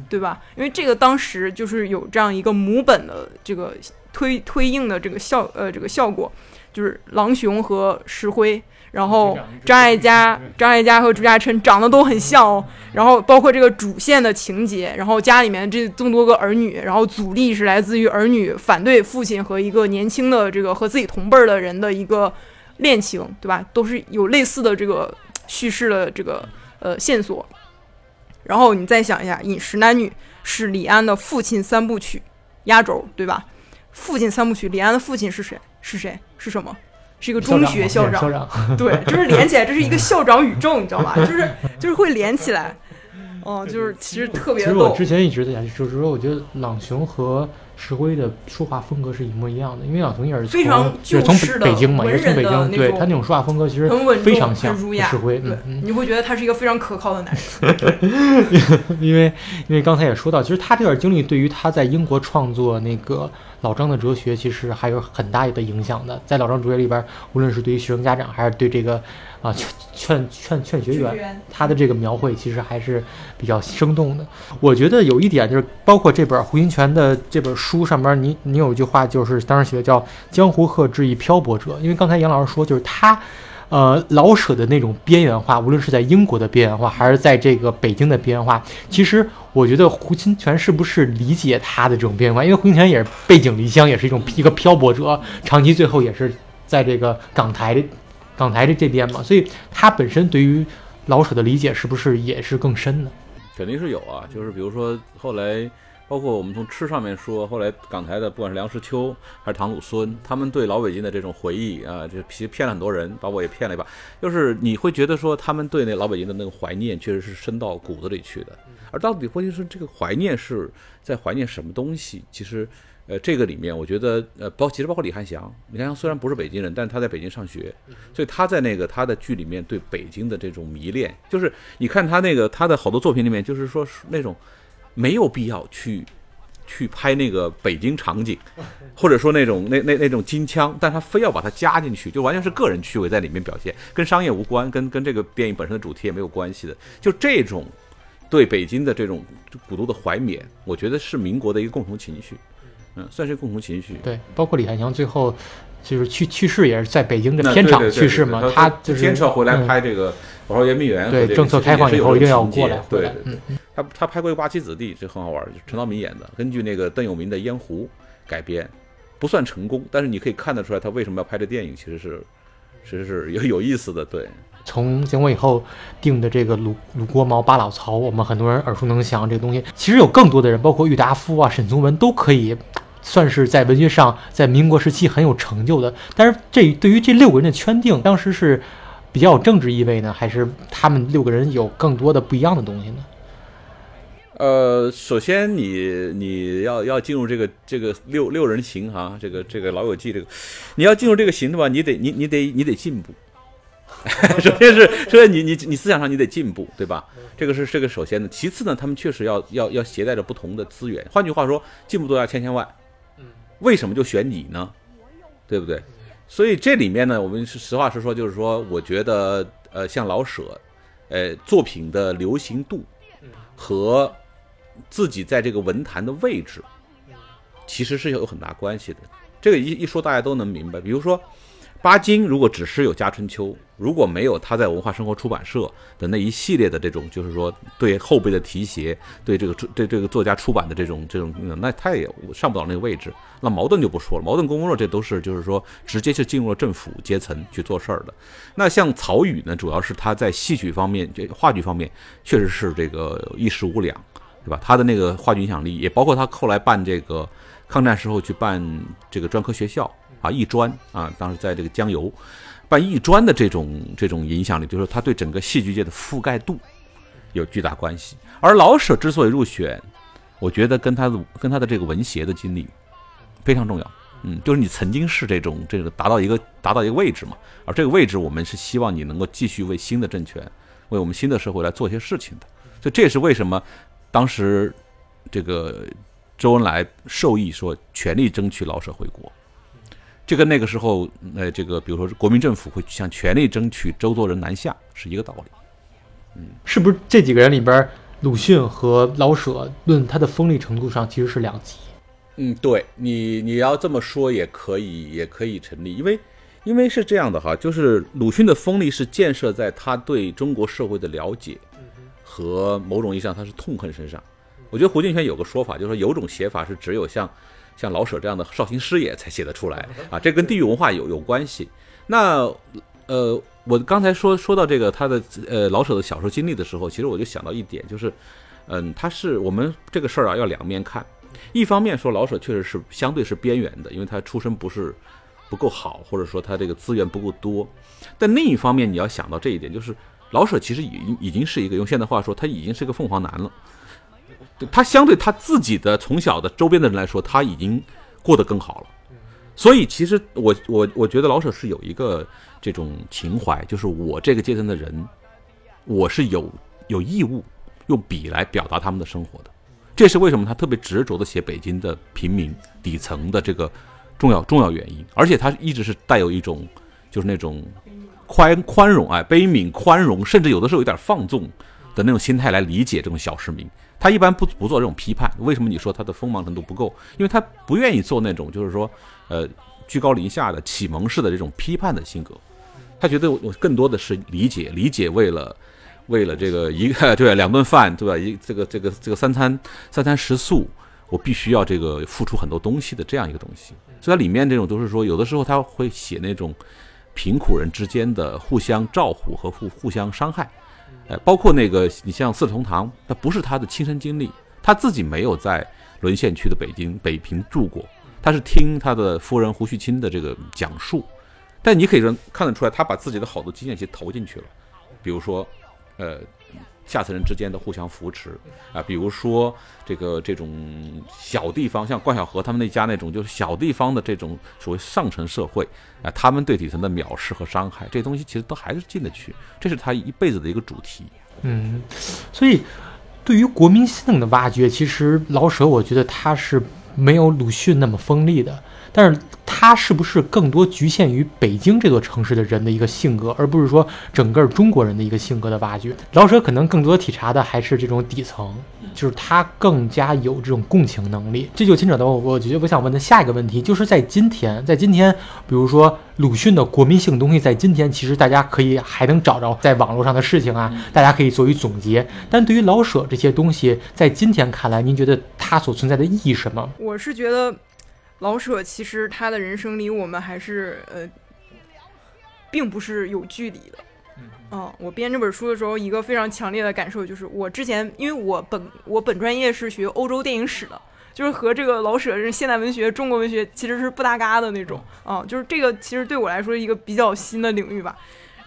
对吧？因为这个当时就是有这样一个母本的这个推推应的这个效呃这个效果。就是狼雄和石灰，然后张艾嘉、张艾嘉和朱家琛长得都很像哦。然后包括这个主线的情节，然后家里面这这么多个儿女，然后阻力是来自于儿女反对父亲和一个年轻的这个和自己同辈儿的人的一个恋情，对吧？都是有类似的这个叙事的这个呃线索。然后你再想一下，《饮食男女》是李安的父亲三部曲压轴，对吧？父亲三部曲，李安的父亲是谁？是谁？是什么？是一个中学校长。对，就是连起来，这是一个校长宇宙，你知道吧？就是 就是会连起来。哦，就是其实特别。其实我之前一直在想，就是说，我觉得朗雄和石辉的说话风格是一模一样的，因为朗雄也是非常就是从北京嘛，也是从北京，对他那种说话风格其实非常像石辉。对，你会觉得他是一个非常可靠的男人。因为因为刚才也说到，其实他这段经历对于他在英国创作那个。老张的哲学其实还有很大的影响的，在老张哲学里边，无论是对于学生家长，还是对这个啊劝劝劝劝学员，他的这个描绘其实还是比较生动的。我觉得有一点就是，包括这本胡金铨的这本书上面，你你有一句话就是当时写的叫“江湖客之一漂泊者”，因为刚才杨老师说就是他。呃，老舍的那种边缘化，无论是在英国的边缘化，还是在这个北京的边缘化，其实我觉得胡金铨是不是理解他的这种边缘化？因为胡金铨也是背井离乡，也是一种一个漂泊者，长期最后也是在这个港台港台的这边嘛，所以他本身对于老舍的理解是不是也是更深的？肯定是有啊，就是比如说后来。包括我们从吃上面说，后来港台的不管是梁实秋还是唐鲁孙，他们对老北京的这种回忆啊，就其实骗了很多人，把我也骗了一把。就是你会觉得说，他们对那老北京的那个怀念，确实是深到骨子里去的。而到底问题是这个怀念是在怀念什么东西？其实，呃，这个里面我觉得，呃，包其实包括李汉祥，李汉祥虽然不是北京人，但是他在北京上学，所以他在那个他的剧里面对北京的这种迷恋，就是你看他那个他的好多作品里面，就是说那种。没有必要去去拍那个北京场景，或者说那种那那那种金枪，但他非要把它加进去，就完全是个人趣味在里面表现，跟商业无关，跟跟这个电影本身的主题也没有关系的。就这种对北京的这种古都的怀缅，我觉得是民国的一个共同情绪，嗯，算是共同情绪。对，包括李汉祥最后就是去去世也是在北京的片场去世嘛，他就是坚持要回来拍这个。我说圆明园对政策开放以后一定要过来。对对对，他他拍过一个八旗子弟，这很好玩，陈道明演的，根据那个邓永明的烟壶改编，不算成功，但是你可以看得出来他为什么要拍这电影，其实是其实是有有意思的。对，从建国以后定的这个鲁鲁国毛八老曹，我们很多人耳熟能详这个东西，其实有更多的人，包括郁达夫啊、沈从文都可以算是在文学上在民国时期很有成就的。但是这对于这六个人的圈定，当时是。比较有政治意味呢，还是他们六个人有更多的不一样的东西呢？呃，首先你你要要进入这个这个六六人行哈，这个这个老友记这个，你要进入这个行的话，你得你你得你得进步。首先是，首先你你你思想上你得进步，对吧？这个是这个首先的。其次呢，他们确实要要要携带着不同的资源。换句话说，进步都要千千万。为什么就选你呢？对不对？所以这里面呢，我们是实话实说，就是说，我觉得呃，像老舍，呃，作品的流行度和自己在这个文坛的位置，其实是有很大关系的。这个一一说大家都能明白。比如说。巴金如果只是有《家春秋》，如果没有他在文化生活出版社的那一系列的这种，就是说对后辈的提携，对这个对这个作家出版的这种这种，那他也上不到那个位置。那茅盾就不说了，茅盾、公公若这都是就是说直接就进入了政府阶层去做事儿的。那像曹禺呢，主要是他在戏曲方面、这话剧方面确实是这个一时无两，对吧？他的那个话剧影响力，也包括他后来办这个抗战时候去办这个专科学校。啊，艺专啊，当时在这个江油办艺专的这种这种影响力，就是他对整个戏剧界的覆盖度有巨大关系。而老舍之所以入选，我觉得跟他的跟他的这个文学的经历非常重要。嗯，就是你曾经是这种这个达到一个达到一个位置嘛，而这个位置我们是希望你能够继续为新的政权，为我们新的社会来做些事情的。所以这也是为什么当时这个周恩来授意说全力争取老舍回国。这跟那个时候，呃，这个比如说国民政府会想全力争取周作人南下是一个道理。嗯，是不是这几个人里边，鲁迅和老舍论他的锋利程度上其实是两极？嗯，对你你要这么说也可以，也可以成立，因为因为是这样的哈，就是鲁迅的锋利是建设在他对中国社会的了解和某种意义上他是痛恨身上。我觉得胡敬轩有个说法，就是说有种写法是只有像。像老舍这样的绍兴师爷才写得出来啊，这跟地域文化有有关系。那呃，我刚才说说到这个他的呃老舍的小说经历的时候，其实我就想到一点，就是嗯，他是我们这个事儿啊要两面看。一方面说老舍确实是相对是边缘的，因为他出身不是不够好，或者说他这个资源不够多。但另一方面你要想到这一点，就是老舍其实已经已经是一个用现代话说，他已经是个凤凰男了。他相对他自己的从小的周边的人来说，他已经过得更好了。所以其实我我我觉得老舍是有一个这种情怀，就是我这个阶层的人，我是有有义务用笔来表达他们的生活的。这是为什么他特别执着的写北京的平民底层的这个重要重要原因。而且他一直是带有一种就是那种宽宽容啊、悲悯、宽容，甚至有的时候有点放纵的那种心态来理解这种小市民。他一般不不做这种批判，为什么你说他的锋芒程度不够？因为他不愿意做那种就是说，呃，居高临下的启蒙式的这种批判的性格。他觉得我更多的是理解，理解为了为了这个一个 对两顿饭对吧？一这个这个这个三餐三餐食宿，我必须要这个付出很多东西的这样一个东西。所以它里面这种都是说，有的时候他会写那种贫苦人之间的互相照顾和互互相伤害。哎，包括那个你像四世同堂，那不是他的亲身经历，他自己没有在沦陷区的北京北平住过，他是听他的夫人胡旭清的这个讲述，但你可以看得出来，他把自己的好多经验去投进去了，比如说，呃。下层人之间的互相扶持啊，比如说这个这种小地方，像冠晓荷他们那家那种，就是小地方的这种所谓上层社会啊，他们对底层的藐视和伤害，这东西其实都还是进得去，这是他一辈子的一个主题。嗯，所以对于国民性的挖掘，其实老舍我觉得他是没有鲁迅那么锋利的。但是它是不是更多局限于北京这座城市的人的一个性格，而不是说整个中国人的一个性格的挖掘？老舍可能更多体察的还是这种底层，就是他更加有这种共情能力。这就牵扯到我我觉得我想问的下一个问题，就是在今天，在今天，比如说鲁迅的国民性东西，在今天其实大家可以还能找着在网络上的事情啊，大家可以做一总结。但对于老舍这些东西，在今天看来，您觉得它所存在的意义什么？我是觉得。老舍其实他的人生离我们还是呃，并不是有距离的。嗯，我编这本书的时候，一个非常强烈的感受就是，我之前因为我本我本专业是学欧洲电影史的，就是和这个老舍是现代文学、中国文学其实是不搭嘎的那种。啊，就是这个其实对我来说一个比较新的领域吧。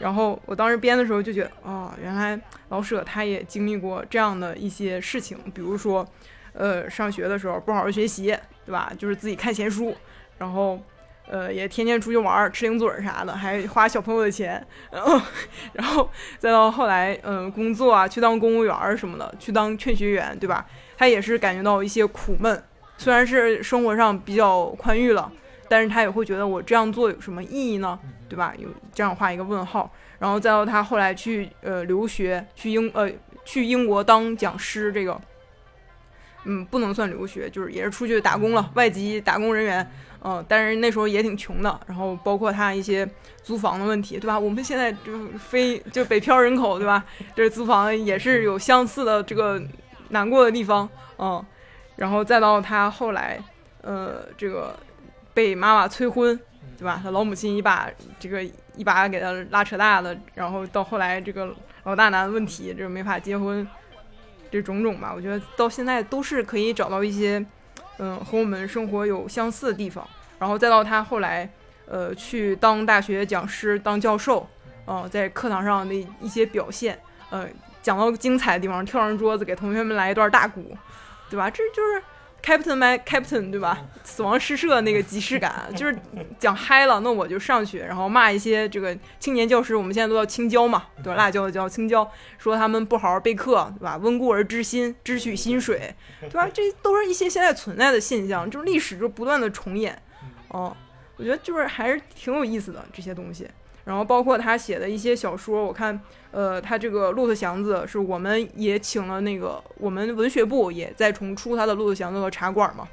然后我当时编的时候就觉得，哦，原来老舍他也经历过这样的一些事情，比如说，呃，上学的时候不好好学习，对吧？就是自己看闲书，然后，呃，也天天出去玩儿、吃零嘴儿啥的，还花小朋友的钱，然后，然后再到后来，嗯，工作啊，去当公务员儿什么的，去当劝学员，对吧？他也是感觉到一些苦闷，虽然是生活上比较宽裕了。但是他也会觉得我这样做有什么意义呢？对吧？有这样画一个问号，然后再到他后来去呃留学，去英呃去英国当讲师，这个嗯不能算留学，就是也是出去打工了，外籍打工人员，嗯，但是那时候也挺穷的。然后包括他一些租房的问题，对吧？我们现在就非就北漂人口，对吧？这租房也是有相似的这个难过的地方，嗯，然后再到他后来呃这个。被妈妈催婚，对吧？他老母亲一把这个一把给他拉扯大的，然后到后来这个老大难问题，这没法结婚，这种种吧，我觉得到现在都是可以找到一些，嗯，和我们生活有相似的地方。然后再到他后来，呃，去当大学讲师、当教授，嗯，在课堂上的一些表现，呃，讲到精彩的地方，跳上桌子给同学们来一段大鼓，对吧？这就是。Captain my Captain，对吧？死亡诗社那个即视感，就是讲嗨了，那我就上去，然后骂一些这个青年教师，我们现在都叫青椒嘛，对吧？辣椒的椒，青椒，说他们不好好备课，对吧？温故而知新，知取薪水，对吧？这都是一些现在存在的现象，就是历史就不断的重演，哦，我觉得就是还是挺有意思的这些东西。然后包括他写的一些小说，我看，呃，他这个《骆驼祥子》是我们也请了那个我们文学部也在重出他的《骆驼祥子》和茶馆嘛。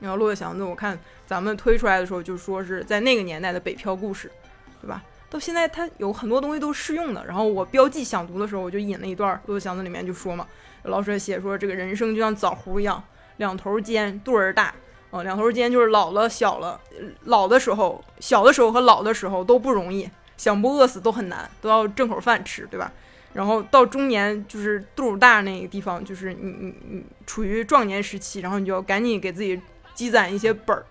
然后《骆驼祥子》，我看咱们推出来的时候就说是在那个年代的北漂故事，对吧？到现在它有很多东西都适用的。然后我标记想读的时候，我就引了一段《骆驼祥子》里面就说嘛，老舍写说这个人生就像枣核一样，两头尖，肚儿大。哦，两头尖就是老了、小了，老的时候、小的时候和老的时候都不容易，想不饿死都很难，都要挣口饭吃，对吧？然后到中年就是肚儿大那个地方，就是你你你处于壮年时期，然后你就要赶紧给自己积攒一些本儿，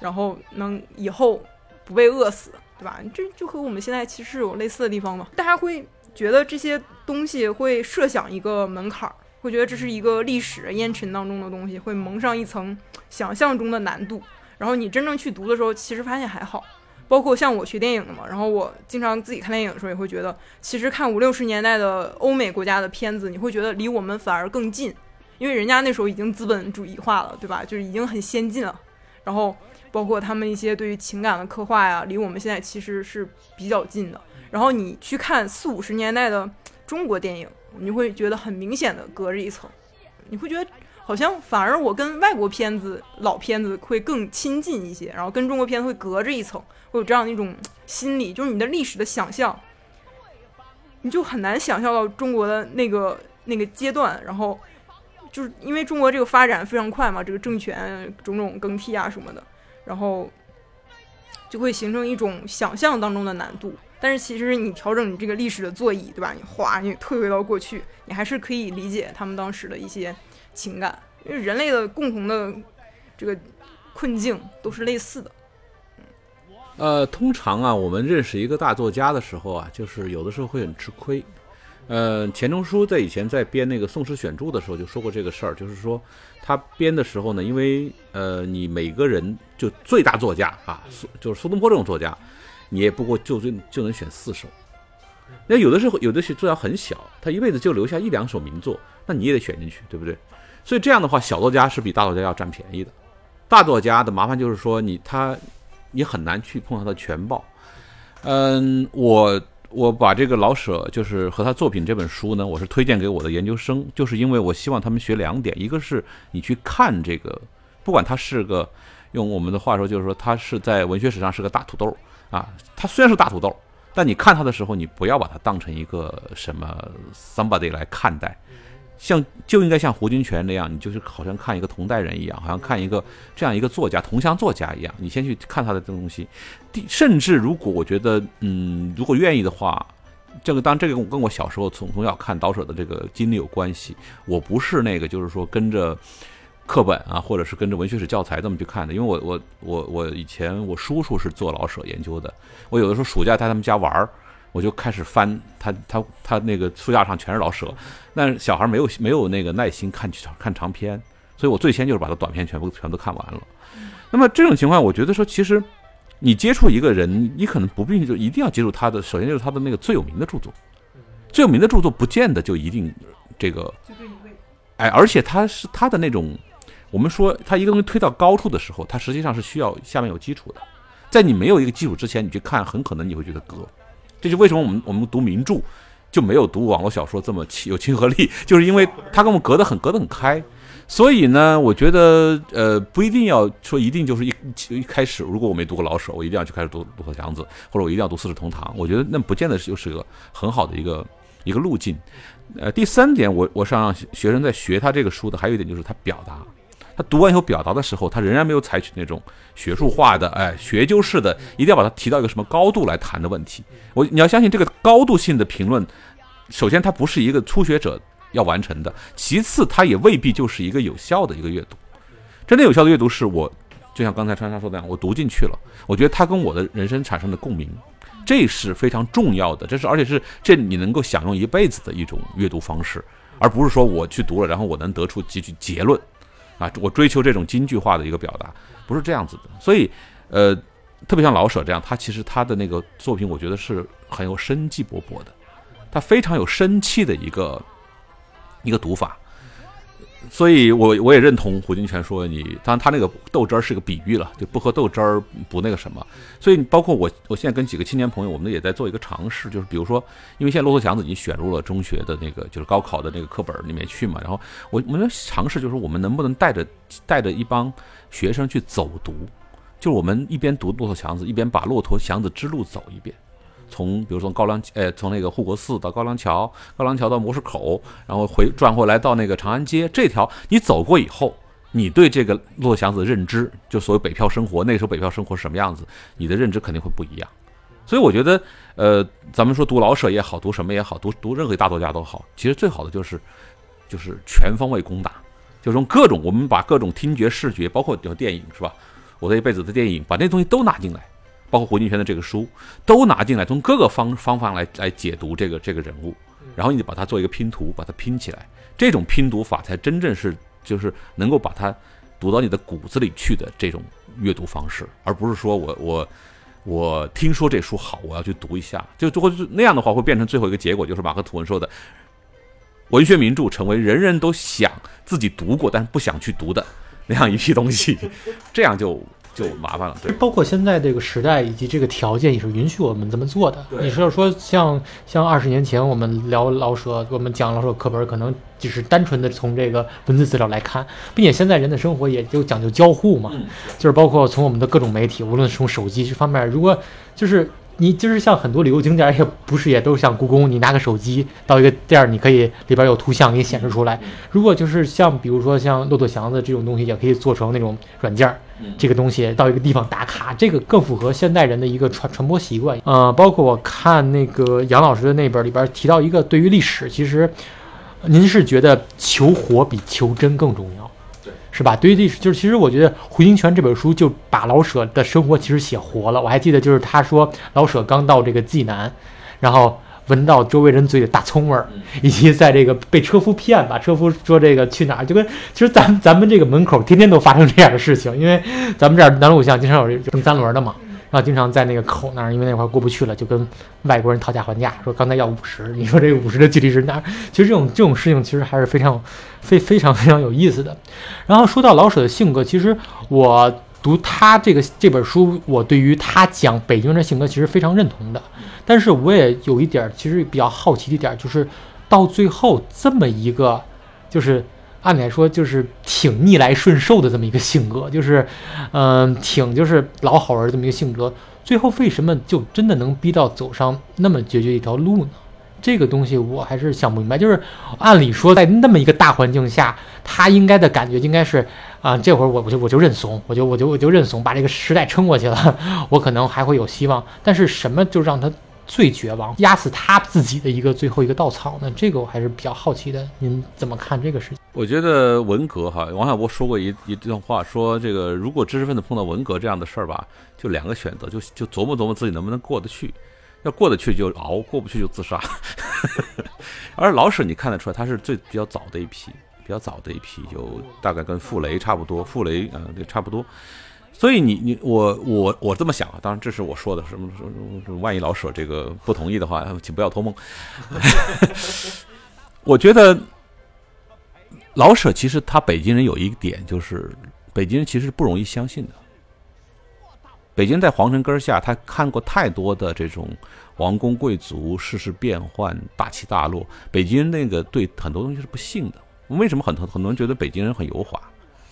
然后能以后不被饿死，对吧？这就和我们现在其实有类似的地方嘛。大家会觉得这些东西会设想一个门槛儿。会觉得这是一个历史烟尘当中的东西，会蒙上一层想象中的难度。然后你真正去读的时候，其实发现还好。包括像我学电影的嘛，然后我经常自己看电影的时候，也会觉得，其实看五六十年代的欧美国家的片子，你会觉得离我们反而更近，因为人家那时候已经资本主义化了，对吧？就是已经很先进了。然后包括他们一些对于情感的刻画呀，离我们现在其实是比较近的。然后你去看四五十年代的中国电影。你会觉得很明显的隔着一层，你会觉得好像反而我跟外国片子老片子会更亲近一些，然后跟中国片子会隔着一层，会有这样的一种心理，就是你的历史的想象，你就很难想象到中国的那个那个阶段，然后就是因为中国这个发展非常快嘛，这个政权种种更替啊什么的，然后就会形成一种想象当中的难度。但是其实你调整你这个历史的座椅，对吧？你哗，你退回到过去，你还是可以理解他们当时的一些情感，因为人类的共同的这个困境都是类似的。呃，通常啊，我们认识一个大作家的时候啊，就是有的时候会很吃亏。呃，钱钟书在以前在编那个《宋诗选注》的时候就说过这个事儿，就是说他编的时候呢，因为呃，你每个人就最大作家啊，苏就是苏东坡这种作家。你也不过就最就能选四首，那有的时候有的作家很小，他一辈子就留下一两首名作，那你也得选进去，对不对？所以这样的话，小作家是比大作家要占便宜的。大作家的麻烦就是说，你他你很难去碰他的全貌。嗯，我我把这个老舍就是和他作品这本书呢，我是推荐给我的研究生，就是因为我希望他们学两点，一个是你去看这个，不管他是个用我们的话说，就是说他是在文学史上是个大土豆。啊，他虽然是大土豆，但你看他的时候，你不要把他当成一个什么 somebody 来看待，像就应该像胡金铨那样，你就是好像看一个同代人一样，好像看一个这样一个作家，同乡作家一样，你先去看他的这东西。第，甚至如果我觉得，嗯，如果愿意的话，这个当这个跟我小时候从从小看导舍的这个经历有关系。我不是那个，就是说跟着。课本啊，或者是跟着文学史教材这么去看的，因为我我我我以前我叔叔是做老舍研究的，我有的时候暑假在他们家玩儿，我就开始翻他他他那个书架上全是老舍，但是小孩没有没有那个耐心看看长篇，所以我最先就是把他短篇全部全都看完了。那么这种情况，我觉得说其实你接触一个人，你可能不必就一定要接触他的，首先就是他的那个最有名的著作，最有名的著作不见得就一定这个，哎，而且他是他的那种，我们说他一个东西推到高处的时候，他实际上是需要下面有基础的，在你没有一个基础之前，你去看，很可能你会觉得割。这就为什么我们我们读名著就没有读网络小说这么亲有亲和力，就是因为它跟我们隔得很隔得很开。所以呢，我觉得呃不一定要说一定就是一一开始，如果我没读过老舍，我一定要去开始读《骆驼祥子》，或者我一定要读《四世同堂》。我觉得那不见得就是一个很好的一个一个路径。呃，第三点，我我想让学生在学他这个书的，还有一点就是他表达。他读完以后表达的时候，他仍然没有采取那种学术化的、哎学究式的，一定要把它提到一个什么高度来谈的问题。我你要相信这个高度性的评论，首先它不是一个初学者要完成的，其次它也未必就是一个有效的一个阅读。真正有效的阅读是我，就像刚才川沙说的那样，我读进去了，我觉得它跟我的人生产生的共鸣，这是非常重要的。这是而且是这你能够享用一辈子的一种阅读方式，而不是说我去读了，然后我能得出几句结论。啊，我追求这种京剧化的一个表达，不是这样子的。所以，呃，特别像老舍这样，他其实他的那个作品，我觉得是很有生机勃勃的，他非常有生气的一个一个读法。所以，我我也认同胡金铨说，你当然他那个豆汁儿是个比喻了，就不喝豆汁儿不那个什么。所以，包括我，我现在跟几个青年朋友，我们也在做一个尝试，就是比如说，因为现在骆驼祥子已经选入了中学的那个，就是高考的那个课本里面去嘛。然后，我我们尝试，就是我们能不能带着带着一帮学生去走读，就是我们一边读骆驼祥子，一边把骆驼祥子之路走一遍。从比如说高粱，呃，从那个护国寺到高粱桥，高粱桥到模式口，然后回转回来到那个长安街这条，你走过以后，你对这个骆驼祥子的认知，就所谓北漂生活，那时候北漂生活是什么样子，你的认知肯定会不一样。所以我觉得，呃，咱们说读老舍也好，读什么也好，读读任何一大作家都好，其实最好的就是就是全方位攻打，就是用各种我们把各种听觉、视觉，包括有电影是吧？我这一辈子的电影，把那东西都拿进来。包括胡金铨的这个书，都拿进来，从各个方方法来来解读这个这个人物，然后你把它做一个拼图，把它拼起来，这种拼读法才真正是就是能够把它读到你的骨子里去的这种阅读方式，而不是说我我我听说这书好，我要去读一下，就最后那样的话会变成最后一个结果，就是马克吐温说的，文学名著成为人人都想自己读过但是不想去读的那样一批东西，这样就。就麻烦了，对，包括现在这个时代以及这个条件也是允许我们这么做的。你是要说像像二十年前我们聊老舍，我们讲老舍课本，可能只是单纯的从这个文字资料来看，并且现在人的生活也就讲究交互嘛，就是包括从我们的各种媒体，无论是从手机这方面，如果就是你就是像很多旅游景点，也不是也都像故宫，你拿个手机到一个店儿，你可以里边有图像给你显示出来。如果就是像比如说像骆驼祥子这种东西，也可以做成那种软件儿。这个东西到一个地方打卡，这个更符合现代人的一个传传播习惯。呃，包括我看那个杨老师的那本里边提到一个，对于历史，其实您是觉得求活比求真更重要，对，是吧？对于历史，就是其实我觉得胡金铨这本书就把老舍的生活其实写活了。我还记得就是他说老舍刚到这个济南，然后。闻到周围人嘴里大葱味儿，以及在这个被车夫骗吧，车夫说这个去哪儿，就跟其实咱咱们这个门口天天都发生这样的事情，因为咱们这儿南锣鼓巷经常有蹬三轮的嘛，然后经常在那个口那儿，因为那块过不去了，就跟外国人讨价还价，说刚才要五十，你说这五十的距离是哪儿？其实这种这种事情其实还是非常非非常非常有意思的。然后说到老舍的性格，其实我读他这个这本书，我对于他讲北京人的性格其实非常认同的。但是我也有一点，其实比较好奇的一点，就是到最后这么一个，就是按理来说就是挺逆来顺受的这么一个性格，就是，嗯，挺就是老好人这么一个性格，最后为什么就真的能逼到走上那么决绝一条路呢？这个东西我还是想不明白。就是按理说在那么一个大环境下，他应该的感觉应该是啊，这会儿我我就我就认怂，我就我就我就认怂，把这个时代撑过去了，我可能还会有希望。但是什么就让他？最绝望，压死他自己的一个最后一个稻草呢？这个我还是比较好奇的，您怎么看这个事情？我觉得文革哈，王小波说过一一段话，说这个如果知识分子碰到文革这样的事儿吧，就两个选择，就就琢磨琢磨自己能不能过得去。要过得去就熬，过不去就自杀。而老舍你看得出来，他是最比较早的一批，比较早的一批，就大概跟傅雷差不多，傅雷啊、对差不多。所以你你我我我这么想啊，当然这是我说的，什么什么万一老舍这个不同意的话，请不要托梦。我觉得老舍其实他北京人有一点就是，北京人其实不容易相信的。北京在皇城根下，他看过太多的这种王公贵族、世事变幻、大起大落，北京那个对很多东西是不信的。为什么很多很多人觉得北京人很油滑，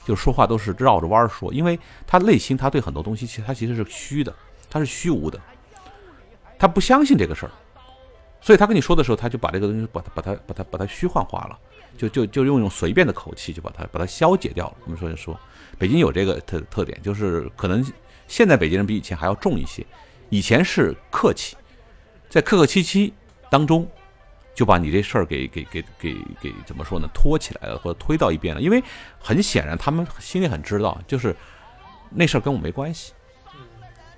就说话都是绕着弯儿说？因为他内心他对很多东西其实他其实是虚的，他是虚无的，他不相信这个事儿，所以他跟你说的时候，他就把这个东西把它把它把它把它虚幻化了，就就就用一种随便的口气就把它把它消解掉了。我们说就说，北京有这个特特点，就是可能现在北京人比以前还要重一些，以前是客气，在客客气气当中，就把你这事儿给给给给给怎么说呢，拖起来了或者推到一边了，因为很显然他们心里很知道，就是那事儿跟我没关系。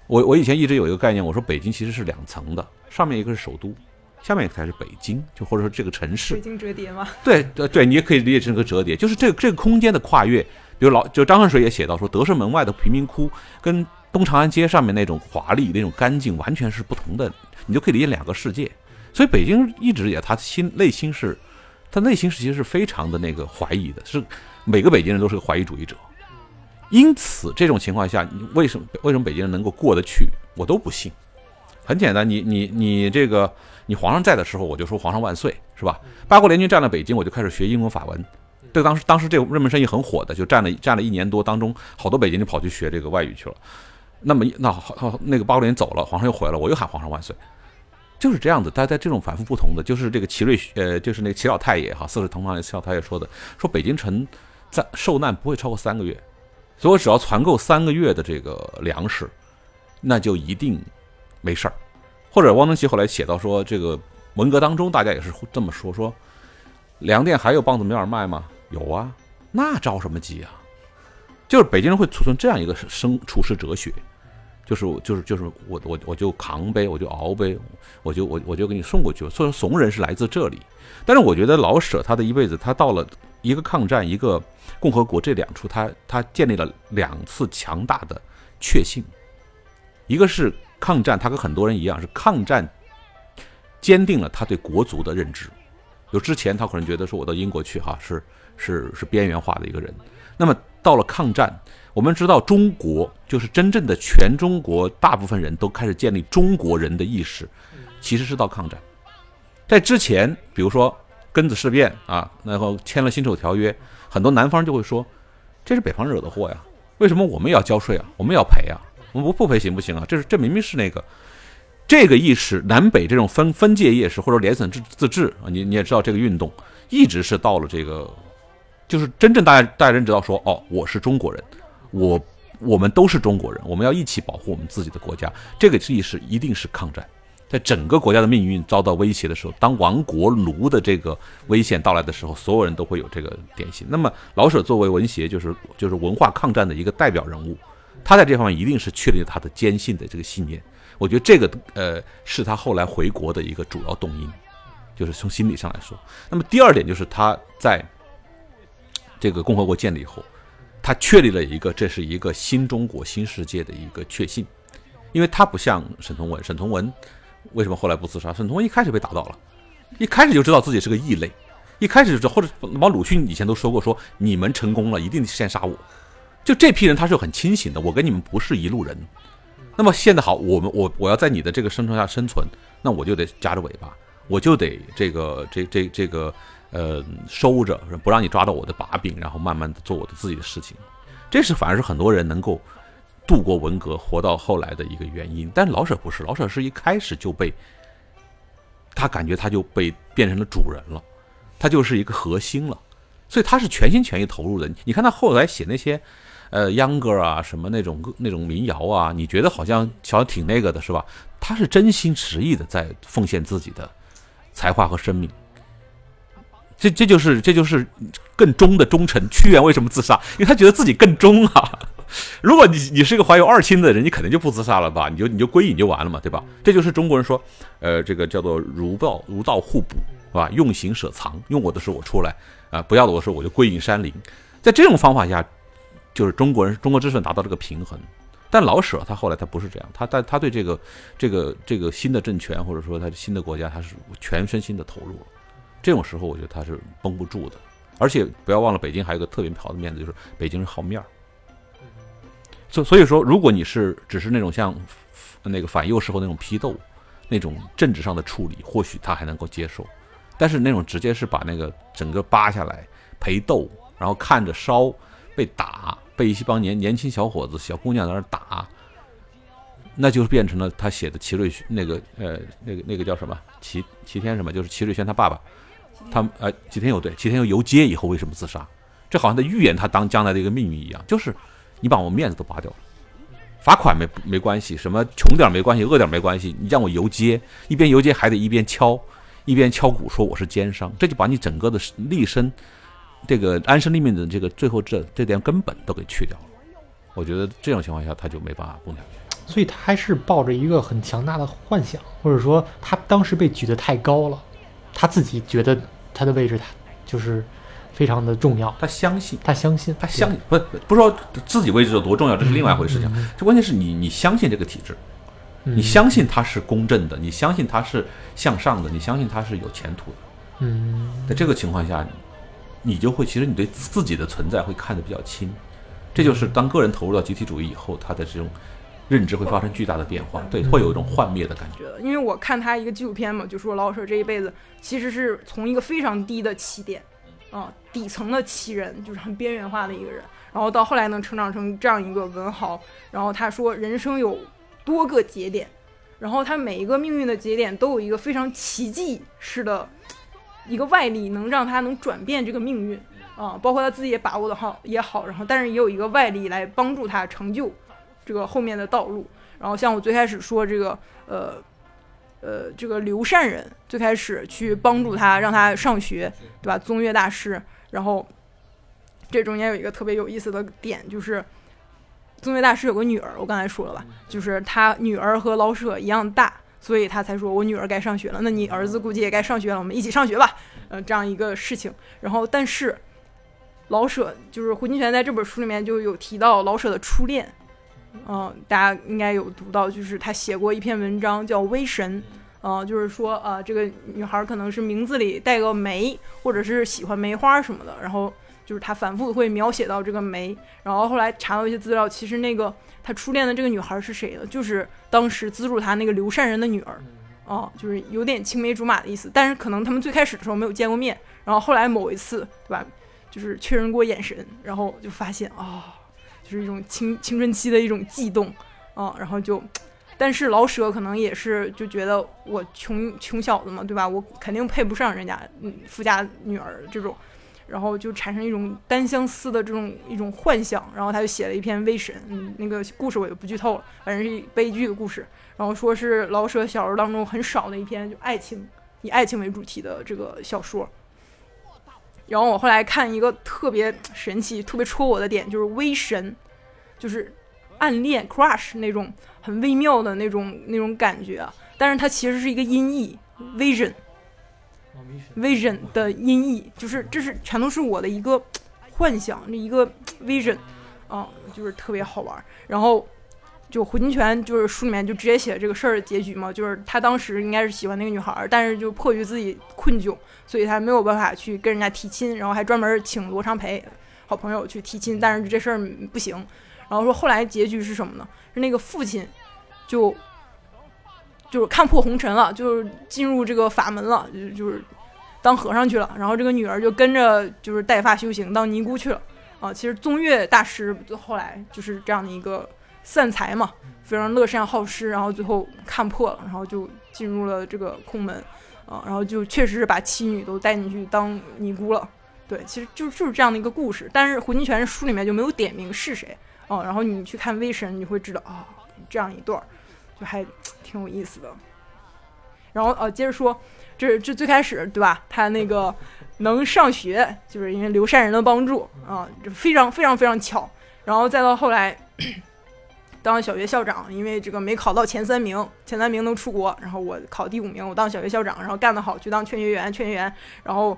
我我以前一直有一个概念，我说北京其实是两层的，上面一个是首都，下面一个才是北京，就或者说这个城市北。京折叠吗，对对对，你也可以理解成个折叠，就是这个这个空间的跨越。比如老就张恨水也写到说，德胜门外的贫民窟跟东长安街上面那种华丽、那种干净完全是不同的，你就可以理解两个世界。所以北京一直也他心内心是，他内心是其实是非常的那个怀疑的，是每个北京人都是个怀疑主义者。因此这种情况下，你为什么为什么北京人能够过得去，我都不信。很简单，你你你这个你皇上在的时候，我就说皇上万岁，是吧？八国联军占了北京，我就开始学英文法文。这个当时当时这个热门生意很火的，就占了占了一年多，当中好多北京就跑去学这个外语去了。那么那好好那个八国联走了，皇上又回来了，我又喊皇上万岁，就是这样子。大家在这种反复不同的，就是这个齐瑞呃，就是那个齐老太爷哈，四世同堂的齐老太爷说的，说北京城在受难不会超过三个月，所以我只要攒够三个月的这个粮食，那就一定没事儿。或者汪曾祺后来写到说，这个文革当中大家也是这么说，说粮店还有棒子面儿卖吗？有啊，那着什么急啊？就是北京人会储存这样一个生处世哲学，就是就是就是我我我就扛呗，我就熬呗，我就我我就给你送过去。所以说怂人是来自这里，但是我觉得老舍他的一辈子，他到了一个抗战，一个共和国这两处，他他建立了两次强大的确信，一个是抗战，他跟很多人一样是抗战坚定了他对国足的认知。就之前他可能觉得说我到英国去哈是是是边缘化的一个人，那么到了抗战，我们知道中国就是真正的全中国大部分人都开始建立中国人的意识，其实是到抗战。在之前，比如说庚子事变啊，然后签了辛丑条约，很多南方就会说这是北方惹的祸呀，为什么我们也要交税啊？我们要赔啊？我们不不赔行不行啊？这是这明明是那个。这个意识，南北这种分分界意识或者联省自自治啊，你你也知道这个运动一直是到了这个，就是真正大家大家人知道说，哦，我是中国人，我我们都是中国人，我们要一起保护我们自己的国家。这个意识一定是抗战，在整个国家的命运遭到威胁的时候，当亡国奴的这个危险到来的时候，所有人都会有这个典型。那么老舍作为文协就是就是文化抗战的一个代表人物，他在这方面一定是确立他的坚信的这个信念。我觉得这个呃是他后来回国的一个主要动因，就是从心理上来说。那么第二点就是他在这个共和国建立以后，他确立了一个这是一个新中国新世界的一个确信，因为他不像沈从文，沈从文为什么后来不自杀？沈从文一开始被打倒了，一开始就知道自己是个异类，一开始就知道，或者王鲁迅以前都说过，说你们成功了，一定先杀我。就这批人他是很清醒的，我跟你们不是一路人。那么现在好，我们我我要在你的这个生存下生存，那我就得夹着尾巴，我就得这个这这这个呃收着，不让你抓到我的把柄，然后慢慢的做我的自己的事情。这是反而是很多人能够度过文革，活到后来的一个原因。但老舍不是，老舍是一开始就被他感觉他就被变成了主人了，他就是一个核心了，所以他是全心全意投入的。你看他后来写那些。呃，秧歌啊，什么那种那种民谣啊，你觉得好像好像挺那个的，是吧？他是真心实意的在奉献自己的才华和生命。这这就是这就是更忠的忠臣。屈原为什么自杀？因为他觉得自己更忠啊，如果你你是一个怀有二亲的人，你肯定就不自杀了吧？你就你就归隐就完了嘛，对吧？这就是中国人说，呃，这个叫做儒道儒道互补，是吧？用行舍藏，用我的时候我出来啊，不要我的时候我就归隐山林。在这种方法下，就是中国人中国知识分达到这个平衡。但老舍他后来他不是这样，他但他对这个这个这个新的政权或者说他新的国家，他是全身心的投入。这种时候，我觉得他是绷不住的。而且不要忘了，北京还有个特别好的面子，就是北京人好面儿。所所以说，如果你是只是那种像那个反右时候那种批斗，那种政治上的处理，或许他还能够接受。但是那种直接是把那个整个扒下来陪斗，然后看着烧被打。被一些帮年年轻小伙子、小姑娘在那打，那就变成了他写的齐瑞那个呃那个那个叫什么齐齐天什么，就是齐瑞轩他爸爸，他呃齐天佑对齐天佑游街以后为什么自杀？这好像在预言他当将来的一个命运一样，就是你把我面子都拔掉了，罚款没没关系，什么穷点没关系，饿点没关系，你让我游街，一边游街还得一边敲一边敲鼓说我是奸商，这就把你整个的立身。这个安身立命的这个最后这这点根本都给去掉了，我觉得这种情况下他就没办法蹦下去，所以他还是抱着一个很强大的幻想，或者说他当时被举得太高了，他自己觉得他的位置他就是非常的重要，他相信，他相信，他相信，不不是说自己位置有多重要，这是另外一回事情，这关键是你你相信这个体制，你相信它是公正的，你相信它是向上的，你相信它是有前途的，嗯，在这个情况下。你就会，其实你对自己的存在会看得比较轻，这就是当个人投入到集体主义以后，他的这种认知会发生巨大的变化，对，会有一种幻灭的感觉。因为我看他一个纪录片嘛，就说老舍这一辈子其实是从一个非常低的起点，啊，底层的奇人，就是很边缘化的一个人，然后到后来能成长成这样一个文豪。然后他说，人生有多个节点，然后他每一个命运的节点都有一个非常奇迹式的。一个外力能让他能转变这个命运啊，包括他自己也把握的好也好，然后但是也有一个外力来帮助他成就这个后面的道路。然后像我最开始说这个呃呃这个刘善人最开始去帮助他让他上学，对吧？宗岳大师，然后这中间有一个特别有意思的点，就是宗岳大师有个女儿，我刚才说了吧，就是他女儿和老舍一样大。所以他才说，我女儿该上学了，那你儿子估计也该上学了，我们一起上学吧，呃，这样一个事情。然后，但是老舍就是胡金铨在这本书里面就有提到老舍的初恋，嗯，大家应该有读到，就是他写过一篇文章叫《微神》，嗯，就是说，呃，这个女孩可能是名字里带个梅，或者是喜欢梅花什么的，然后就是他反复会描写到这个梅，然后后来查到一些资料，其实那个。他初恋的这个女孩是谁呢？就是当时资助他那个刘善人的女儿，哦，就是有点青梅竹马的意思。但是可能他们最开始的时候没有见过面，然后后来某一次，对吧？就是确认过眼神，然后就发现啊，就是一种青青春期的一种悸动，啊，然后就，但是老舍可能也是就觉得我穷穷小子嘛，对吧？我肯定配不上人家嗯富家女儿这种。然后就产生一种单相思的这种一种幻想，然后他就写了一篇《微神》，嗯，那个故事我就不剧透了，反正是悲剧的故事。然后说是老舍小说当中很少的一篇就爱情以爱情为主题的这个小说。然后我后来看一个特别神奇、特别戳我的点，就是“微神”，就是暗恋 （crush） 那种很微妙的那种那种感觉，但是它其实是一个音译 “vision”。vision 的音译就是这是全都是我的一个幻想，这一个 vision，啊，就是特别好玩。然后就胡金铨就是书里面就直接写这个事儿的结局嘛，就是他当时应该是喜欢那个女孩，但是就迫于自己困窘，所以他没有办法去跟人家提亲，然后还专门请罗长培好朋友去提亲，但是这事儿不行。然后说后来结局是什么呢？是那个父亲就。就是看破红尘了，就是进入这个法门了，就就是当和尚去了。然后这个女儿就跟着就是带发修行，当尼姑去了。啊，其实宗岳大师后来就是这样的一个散财嘛，非常乐善好施，然后最后看破了，然后就进入了这个空门。啊，然后就确实是把妻女都带进去当尼姑了。对，其实就就是这样的一个故事。但是胡金铨书里面就没有点名是谁。哦，然后你去看《微神》，你会知道啊，这样一段。就还 挺有意思的，然后呃，接着说，这这最开始对吧？他那个能上学，就是因为刘善人的帮助啊，就非常非常非常巧。然后再到后来当小学校长，因为这个没考到前三名，前三名能出国，然后我考第五名，我当小学校长，然后干得好去当劝学员，劝学员，然后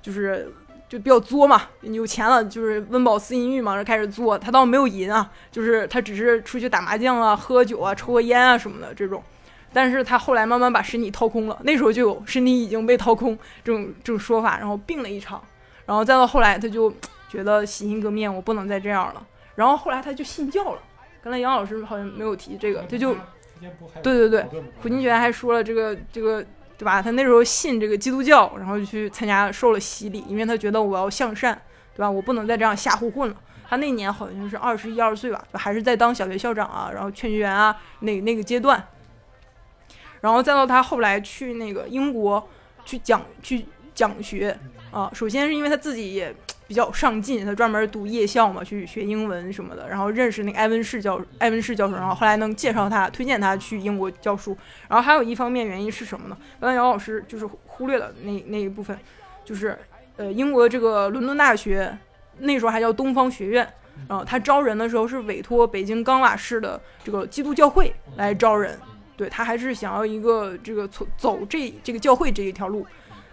就是就比较作嘛，有钱了就是温饱思淫欲嘛，然后开始作。他倒没有淫啊，就是他只是出去打麻将啊、喝酒啊、抽个烟啊什么的这种。但是他后来慢慢把身体掏空了，那时候就有身体已经被掏空这种这种说法，然后病了一场，然后再到后来他就觉得洗心革面，我不能再这样了。然后后来他就信教了。刚才杨老师好像没有提这个，他就对对对，胡金铨还说了这个这个对吧？他那时候信这个基督教，然后去参加受了洗礼，因为他觉得我要向善，对吧？我不能再这样瞎胡混了。他那年好像是二十一二岁吧，还是在当小学校长啊，然后劝学员啊那那个阶段。然后再到他后来去那个英国去讲去讲学啊，首先是因为他自己也比较上进，他专门读夜校嘛，去学英文什么的，然后认识那个埃文士教埃文士教授，然后后来能介绍他，推荐他去英国教书。然后还有一方面原因是什么呢？刚才姚老师就是忽略了那那一部分，就是呃，英国这个伦敦大学那时候还叫东方学院，然后他招人的时候是委托北京冈瓦市的这个基督教会来招人。对他还是想要一个这个从走这这个教会这一条路，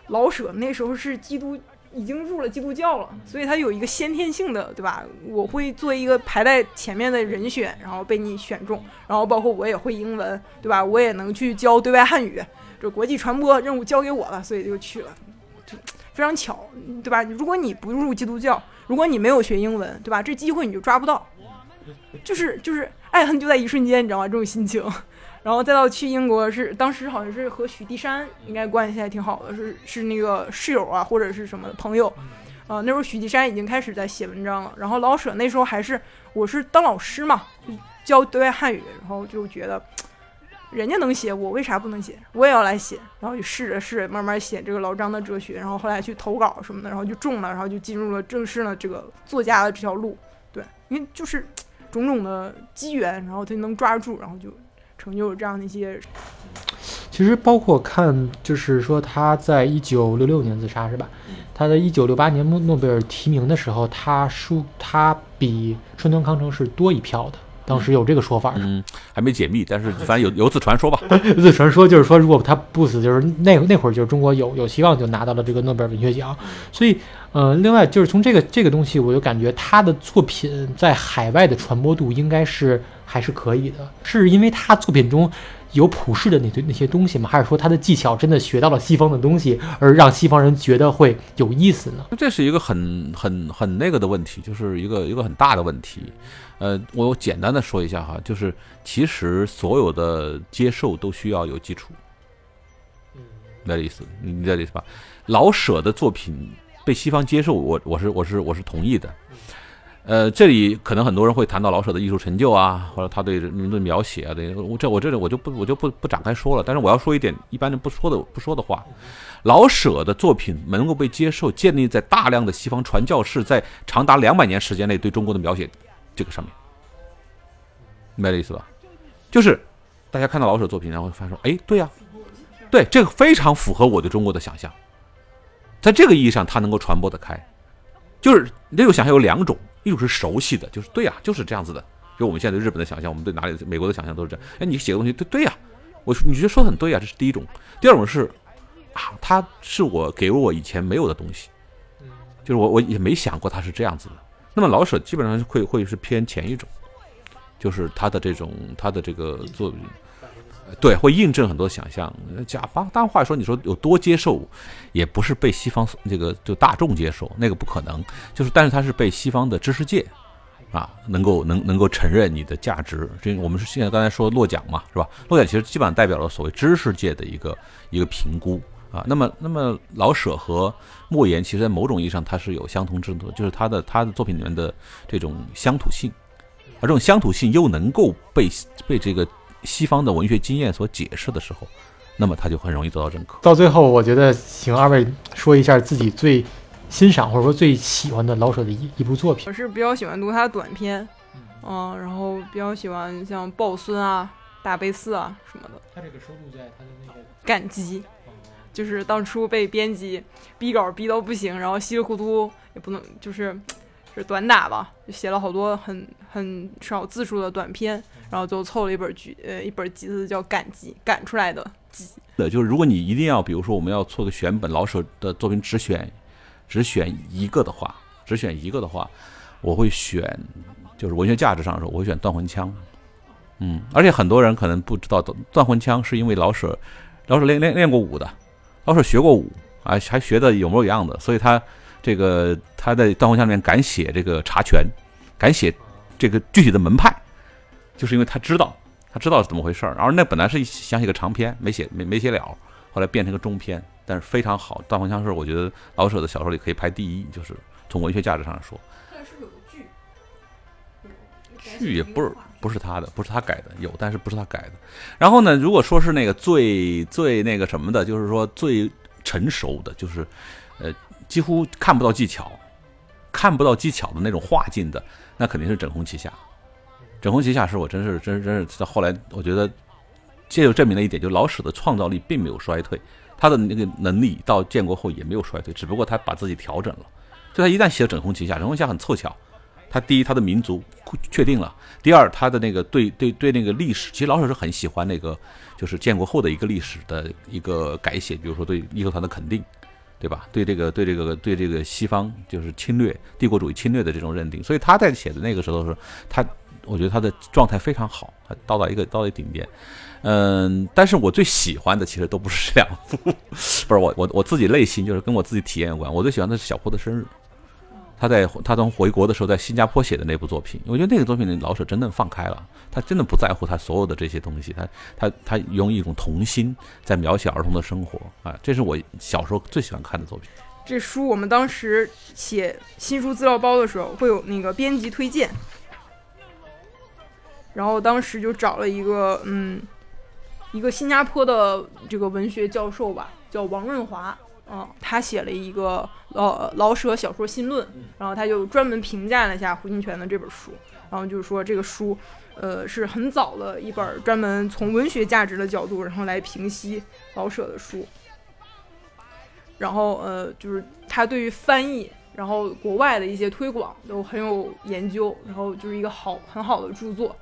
老舍那时候是基督已经入了基督教了，所以他有一个先天性的对吧？我会做一个排在前面的人选，然后被你选中，然后包括我也会英文对吧？我也能去教对外汉语，这国际传播任务交给我了，所以就去了，就非常巧对吧？如果你不入基督教，如果你没有学英文对吧？这机会你就抓不到，就是就是爱恨就在一瞬间，你知道吗？这种心情。然后再到去英国是当时好像是和许地山应该关系还挺好的，是是那个室友啊或者是什么朋友，啊那时候许地山已经开始在写文章了，然后老舍那时候还是我是当老师嘛，就教对外汉语，然后就觉得人家能写，我为啥不能写？我也要来写，然后就试着试着慢慢写这个老张的哲学，然后后来去投稿什么的，然后就中了，然后就进入了正式的这个作家的这条路，对，因为就是种种的机缘，然后他能抓住，然后就。成就这样的一些，其实包括看，就是说他在一九六六年自杀是吧？他在一九六八年诺诺贝尔提名的时候，他输他比川端康成是多一票的。当时有这个说法，嗯，还没解密，但是反正有 有此传说吧。有此传说就是说，如果他不死，就是那那会儿就是中国有有希望就拿到了这个诺贝尔文学奖。所以，呃，另外就是从这个这个东西，我就感觉他的作品在海外的传播度应该是还是可以的，是因为他作品中。有普世的那些那些东西吗？还是说他的技巧真的学到了西方的东西，而让西方人觉得会有意思呢？这是一个很很很那个的问题，就是一个一个很大的问题。呃，我简单的说一下哈，就是其实所有的接受都需要有基础。嗯，那意思，你这意思吧？老舍的作品被西方接受，我我是我是我是同意的。呃，这里可能很多人会谈到老舍的艺术成就啊，或者他对人的描写啊，对，我这我这里我就不我就不不展开说了。但是我要说一点一般人不说的不说的话，老舍的作品能够被接受，建立在大量的西方传教士在长达两百年时间内对中国的描写这个上面，明白这意思吧？就是大家看到老舍作品，然后发现说，哎，对呀，对，这个非常符合我对中国的想象，在这个意义上，它能够传播得开，就是这种想象有两种。一种是熟悉的，就是对呀，就是这样子的。就我们现在对日本的想象，我们对哪里美国的想象都是这样。哎，你写的东西对对呀，我你觉得说的很对呀，这是第一种。第二种是啊，他是我给我以前没有的东西，就是我我也没想过他是这样子的。那么老舍基本上会会是偏前一种，就是他的这种他的这个作品。对，会印证很多想象。假当当然话说，你说有多接受，也不是被西方这个就大众接受，那个不可能。就是，但是它是被西方的知识界，啊，能够能能够承认你的价值。这我们是现在刚才说落奖嘛，是吧？落奖其实基本上代表了所谓知识界的一个一个评估啊。那么，那么老舍和莫言，其实在某种意义上它是有相同之处，就是他的他的作品里面的这种乡土性，而这种乡土性又能够被被这个。西方的文学经验所解释的时候，那么他就很容易得到认可。到最后，我觉得请二位说一下自己最欣赏或者说最喜欢的老舍的一一部作品。我是比较喜欢读他的短篇，嗯，然后比较喜欢像《抱孙》啊、《大悲寺》啊什么的。他这个收录在他的那个感激，就是当初被编辑逼稿逼到不行，然后稀里糊涂也不能就是是短打吧，就写了好多很很少字数的短篇，然后就凑了一本集呃一本集子叫《赶集》，赶出来的集。对，就是如果你一定要，比如说我们要做个选本，老舍的作品只选只选一个的话，只选一个的话，我会选就是文学价值上的时候，我会选《断魂枪》。嗯，而且很多人可能不知道，《断魂枪》是因为老舍老舍练练练过武的，老舍学过武啊，还学的有模有样的，所以他这个他在《断魂枪》里面敢写这个查拳，敢写这个具体的门派，就是因为他知道。他知道是怎么回事儿，然后那本来是想写个长篇，没写没没写了，后来变成个中篇，但是非常好。《断魂枪》是我觉得老舍的小说里可以排第一，就是从文学价值上说。但是有个剧，剧也不是不是他的，不是他改的，有但是不是他改的。然后呢，如果说是那个最最那个什么的，就是说最成熟的，就是呃几乎看不到技巧，看不到技巧的那种画境的，那肯定是《整红旗下》。整红旗下是我真是真真是到后来，我觉得这就证明了一点，就老舍的创造力并没有衰退，他的那个能力到建国后也没有衰退，只不过他把自己调整了。就他一旦写了枕红旗下，整红旗下很凑巧，他第一他的民族确定了，第二他的那个对对对那个历史，其实老舍是很喜欢那个就是建国后的一个历史的一个改写，比如说对义和团的肯定，对吧？对这个对这个对这个西方就是侵略帝国主义侵略的这种认定，所以他在写的那个时候是他。我觉得他的状态非常好，他到达一个到达顶点，嗯，但是我最喜欢的其实都不是这两部，不是我我我自己内心就是跟我自己体验有关。我最喜欢的是小坡的生日，他在他从回国的时候在新加坡写的那部作品，我觉得那个作品老舍真的放开了，他真的不在乎他所有的这些东西，他他他用一种童心在描写儿童的生活啊，这是我小时候最喜欢看的作品。这书我们当时写新书资料包的时候会有那个编辑推荐。然后当时就找了一个，嗯，一个新加坡的这个文学教授吧，叫王润华，嗯，他写了一个老老舍小说新论，然后他就专门评价了一下胡金铨的这本书，然后就是说这个书，呃，是很早的一本专门从文学价值的角度，然后来评析老舍的书，然后呃，就是他对于翻译，然后国外的一些推广都很有研究，然后就是一个好很好的著作。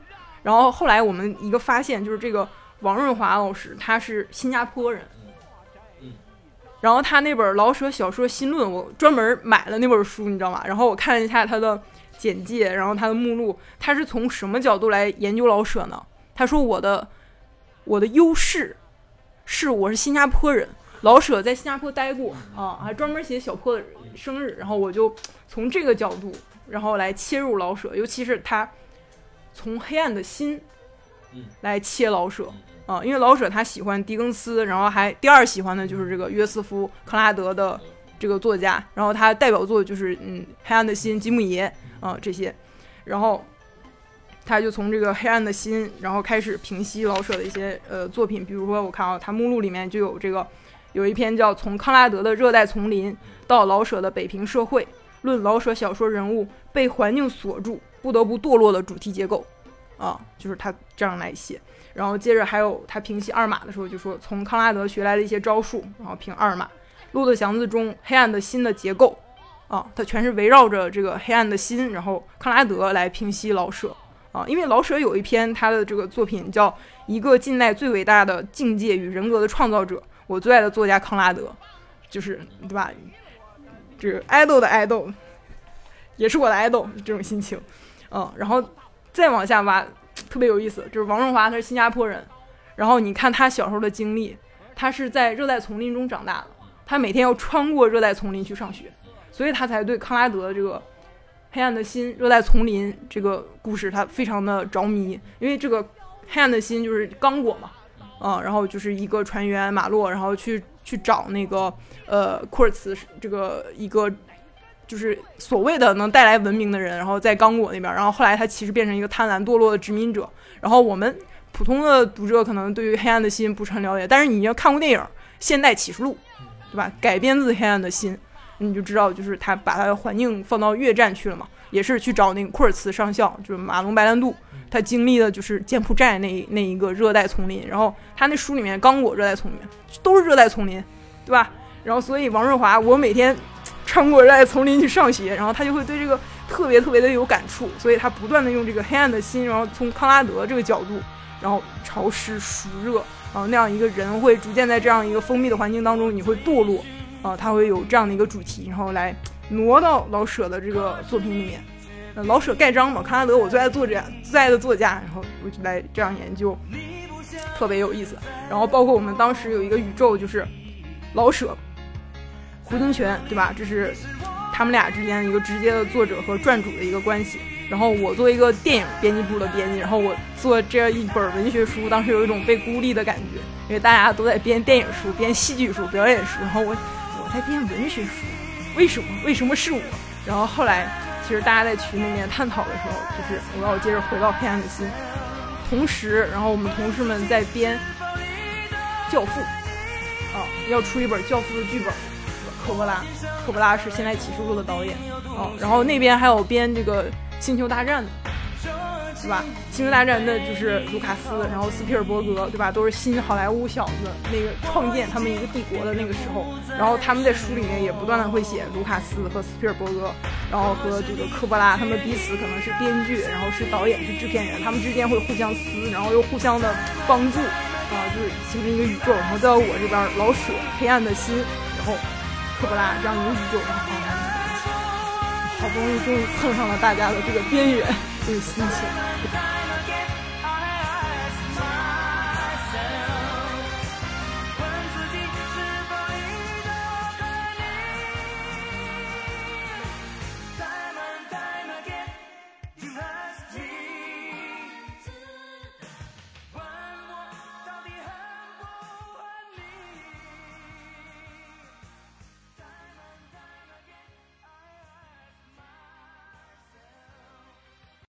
然后后来我们一个发现就是这个王润华老师他是新加坡人，然后他那本老舍小说新论我专门买了那本书你知道吗？然后我看了一下他的简介，然后他的目录，他是从什么角度来研究老舍呢？他说我的我的优势是我是新加坡人，老舍在新加坡待过啊，还专门写小坡的生日，然后我就从这个角度然后来切入老舍，尤其是他。从黑暗的心，来切老舍啊，因为老舍他喜欢狄更斯，然后还第二喜欢的就是这个约瑟夫克拉德的这个作家，然后他代表作就是嗯黑暗的心、吉姆爷啊这些，然后他就从这个黑暗的心，然后开始平息老舍的一些呃作品，比如说我看啊，他目录里面就有这个有一篇叫《从康拉德的热带丛林到老舍的北平社会论老舍小说人物被环境锁住》。不得不堕落的主题结构，啊，就是他这样来写。然后接着还有他平息二马的时候，就说从康拉德学来的一些招数，然后评二马。骆驼祥子中黑暗的心的结构，啊，它全是围绕着这个黑暗的心，然后康拉德来平息老舍，啊，因为老舍有一篇他的这个作品叫《一个近代最伟大的境界与人格的创造者》，我最爱的作家康拉德，就是对吧？这个爱豆的爱豆，也是我的爱豆，这种心情。嗯，然后再往下挖，特别有意思，就是王润华他是新加坡人，然后你看他小时候的经历，他是在热带丛林中长大的，他每天要穿过热带丛林去上学，所以他才对康拉德的这个黑暗的心、热带丛林这个故事他非常的着迷，因为这个黑暗的心就是刚果嘛，嗯，然后就是一个船员马洛，然后去去找那个呃库尔茨这个一个。就是所谓的能带来文明的人，然后在刚果那边，然后后来他其实变成一个贪婪堕落的殖民者。然后我们普通的读者可能对于黑暗的心不是很了解，但是你要看过电影《现代启示录》，对吧？改编自黑暗的心，你就知道，就是他把他的环境放到越战去了嘛，也是去找那个库尔茨上校，就是马龙白兰度，他经历的就是柬埔寨那那一个热带丛林。然后他那书里面刚果热带丛林都是热带丛林，对吧？然后所以王润华，我每天。穿过热带丛林去上学，然后他就会对这个特别特别的有感触，所以他不断的用这个黑暗的心，然后从康拉德这个角度，然后潮湿暑热，然后那样一个人会逐渐在这样一个封闭的环境当中，你会堕落，啊，他会有这样的一个主题，然后来挪到老舍的这个作品里面。老舍盖章嘛，康拉德我最爱作者，最爱的作家，然后我就来这样研究，特别有意思。然后包括我们当时有一个宇宙，就是老舍、胡金铨，对吧？这是他们俩之间一个直接的作者和撰主的一个关系。然后我作为一个电影编辑部的编辑，然后我做这样一本文学书，当时有一种被孤立的感觉，因为大家都在编电影书、编戏剧书、表演书，然后我我在编文学书，为什么？为什么是我？然后后来。其实大家在群里面探讨的时候，就是我要接着回到黑暗的心。同时，然后我们同事们在编《教父》，啊，要出一本《教父》的剧本。科波拉，科波拉是《现在启示录》的导演，哦，然后那边还有编这个《星球大战》的。对吧？星球大战的就是卢卡斯，然后斯皮尔伯格，对吧？都是新好莱坞小子那个创建他们一个帝国的那个时候，然后他们在书里面也不断的会写卢卡斯和斯皮尔伯格，然后和这个科波拉，他们彼此可能是编剧，然后是导演，是制片人，他们之间会互相撕，然后又互相的帮助，啊，就是形成一个宇宙。然后再到我这边，老舍黑暗的心，然后科波拉这样一个宇宙，然后好不容易终于碰上了大家的这个边缘。这个心情。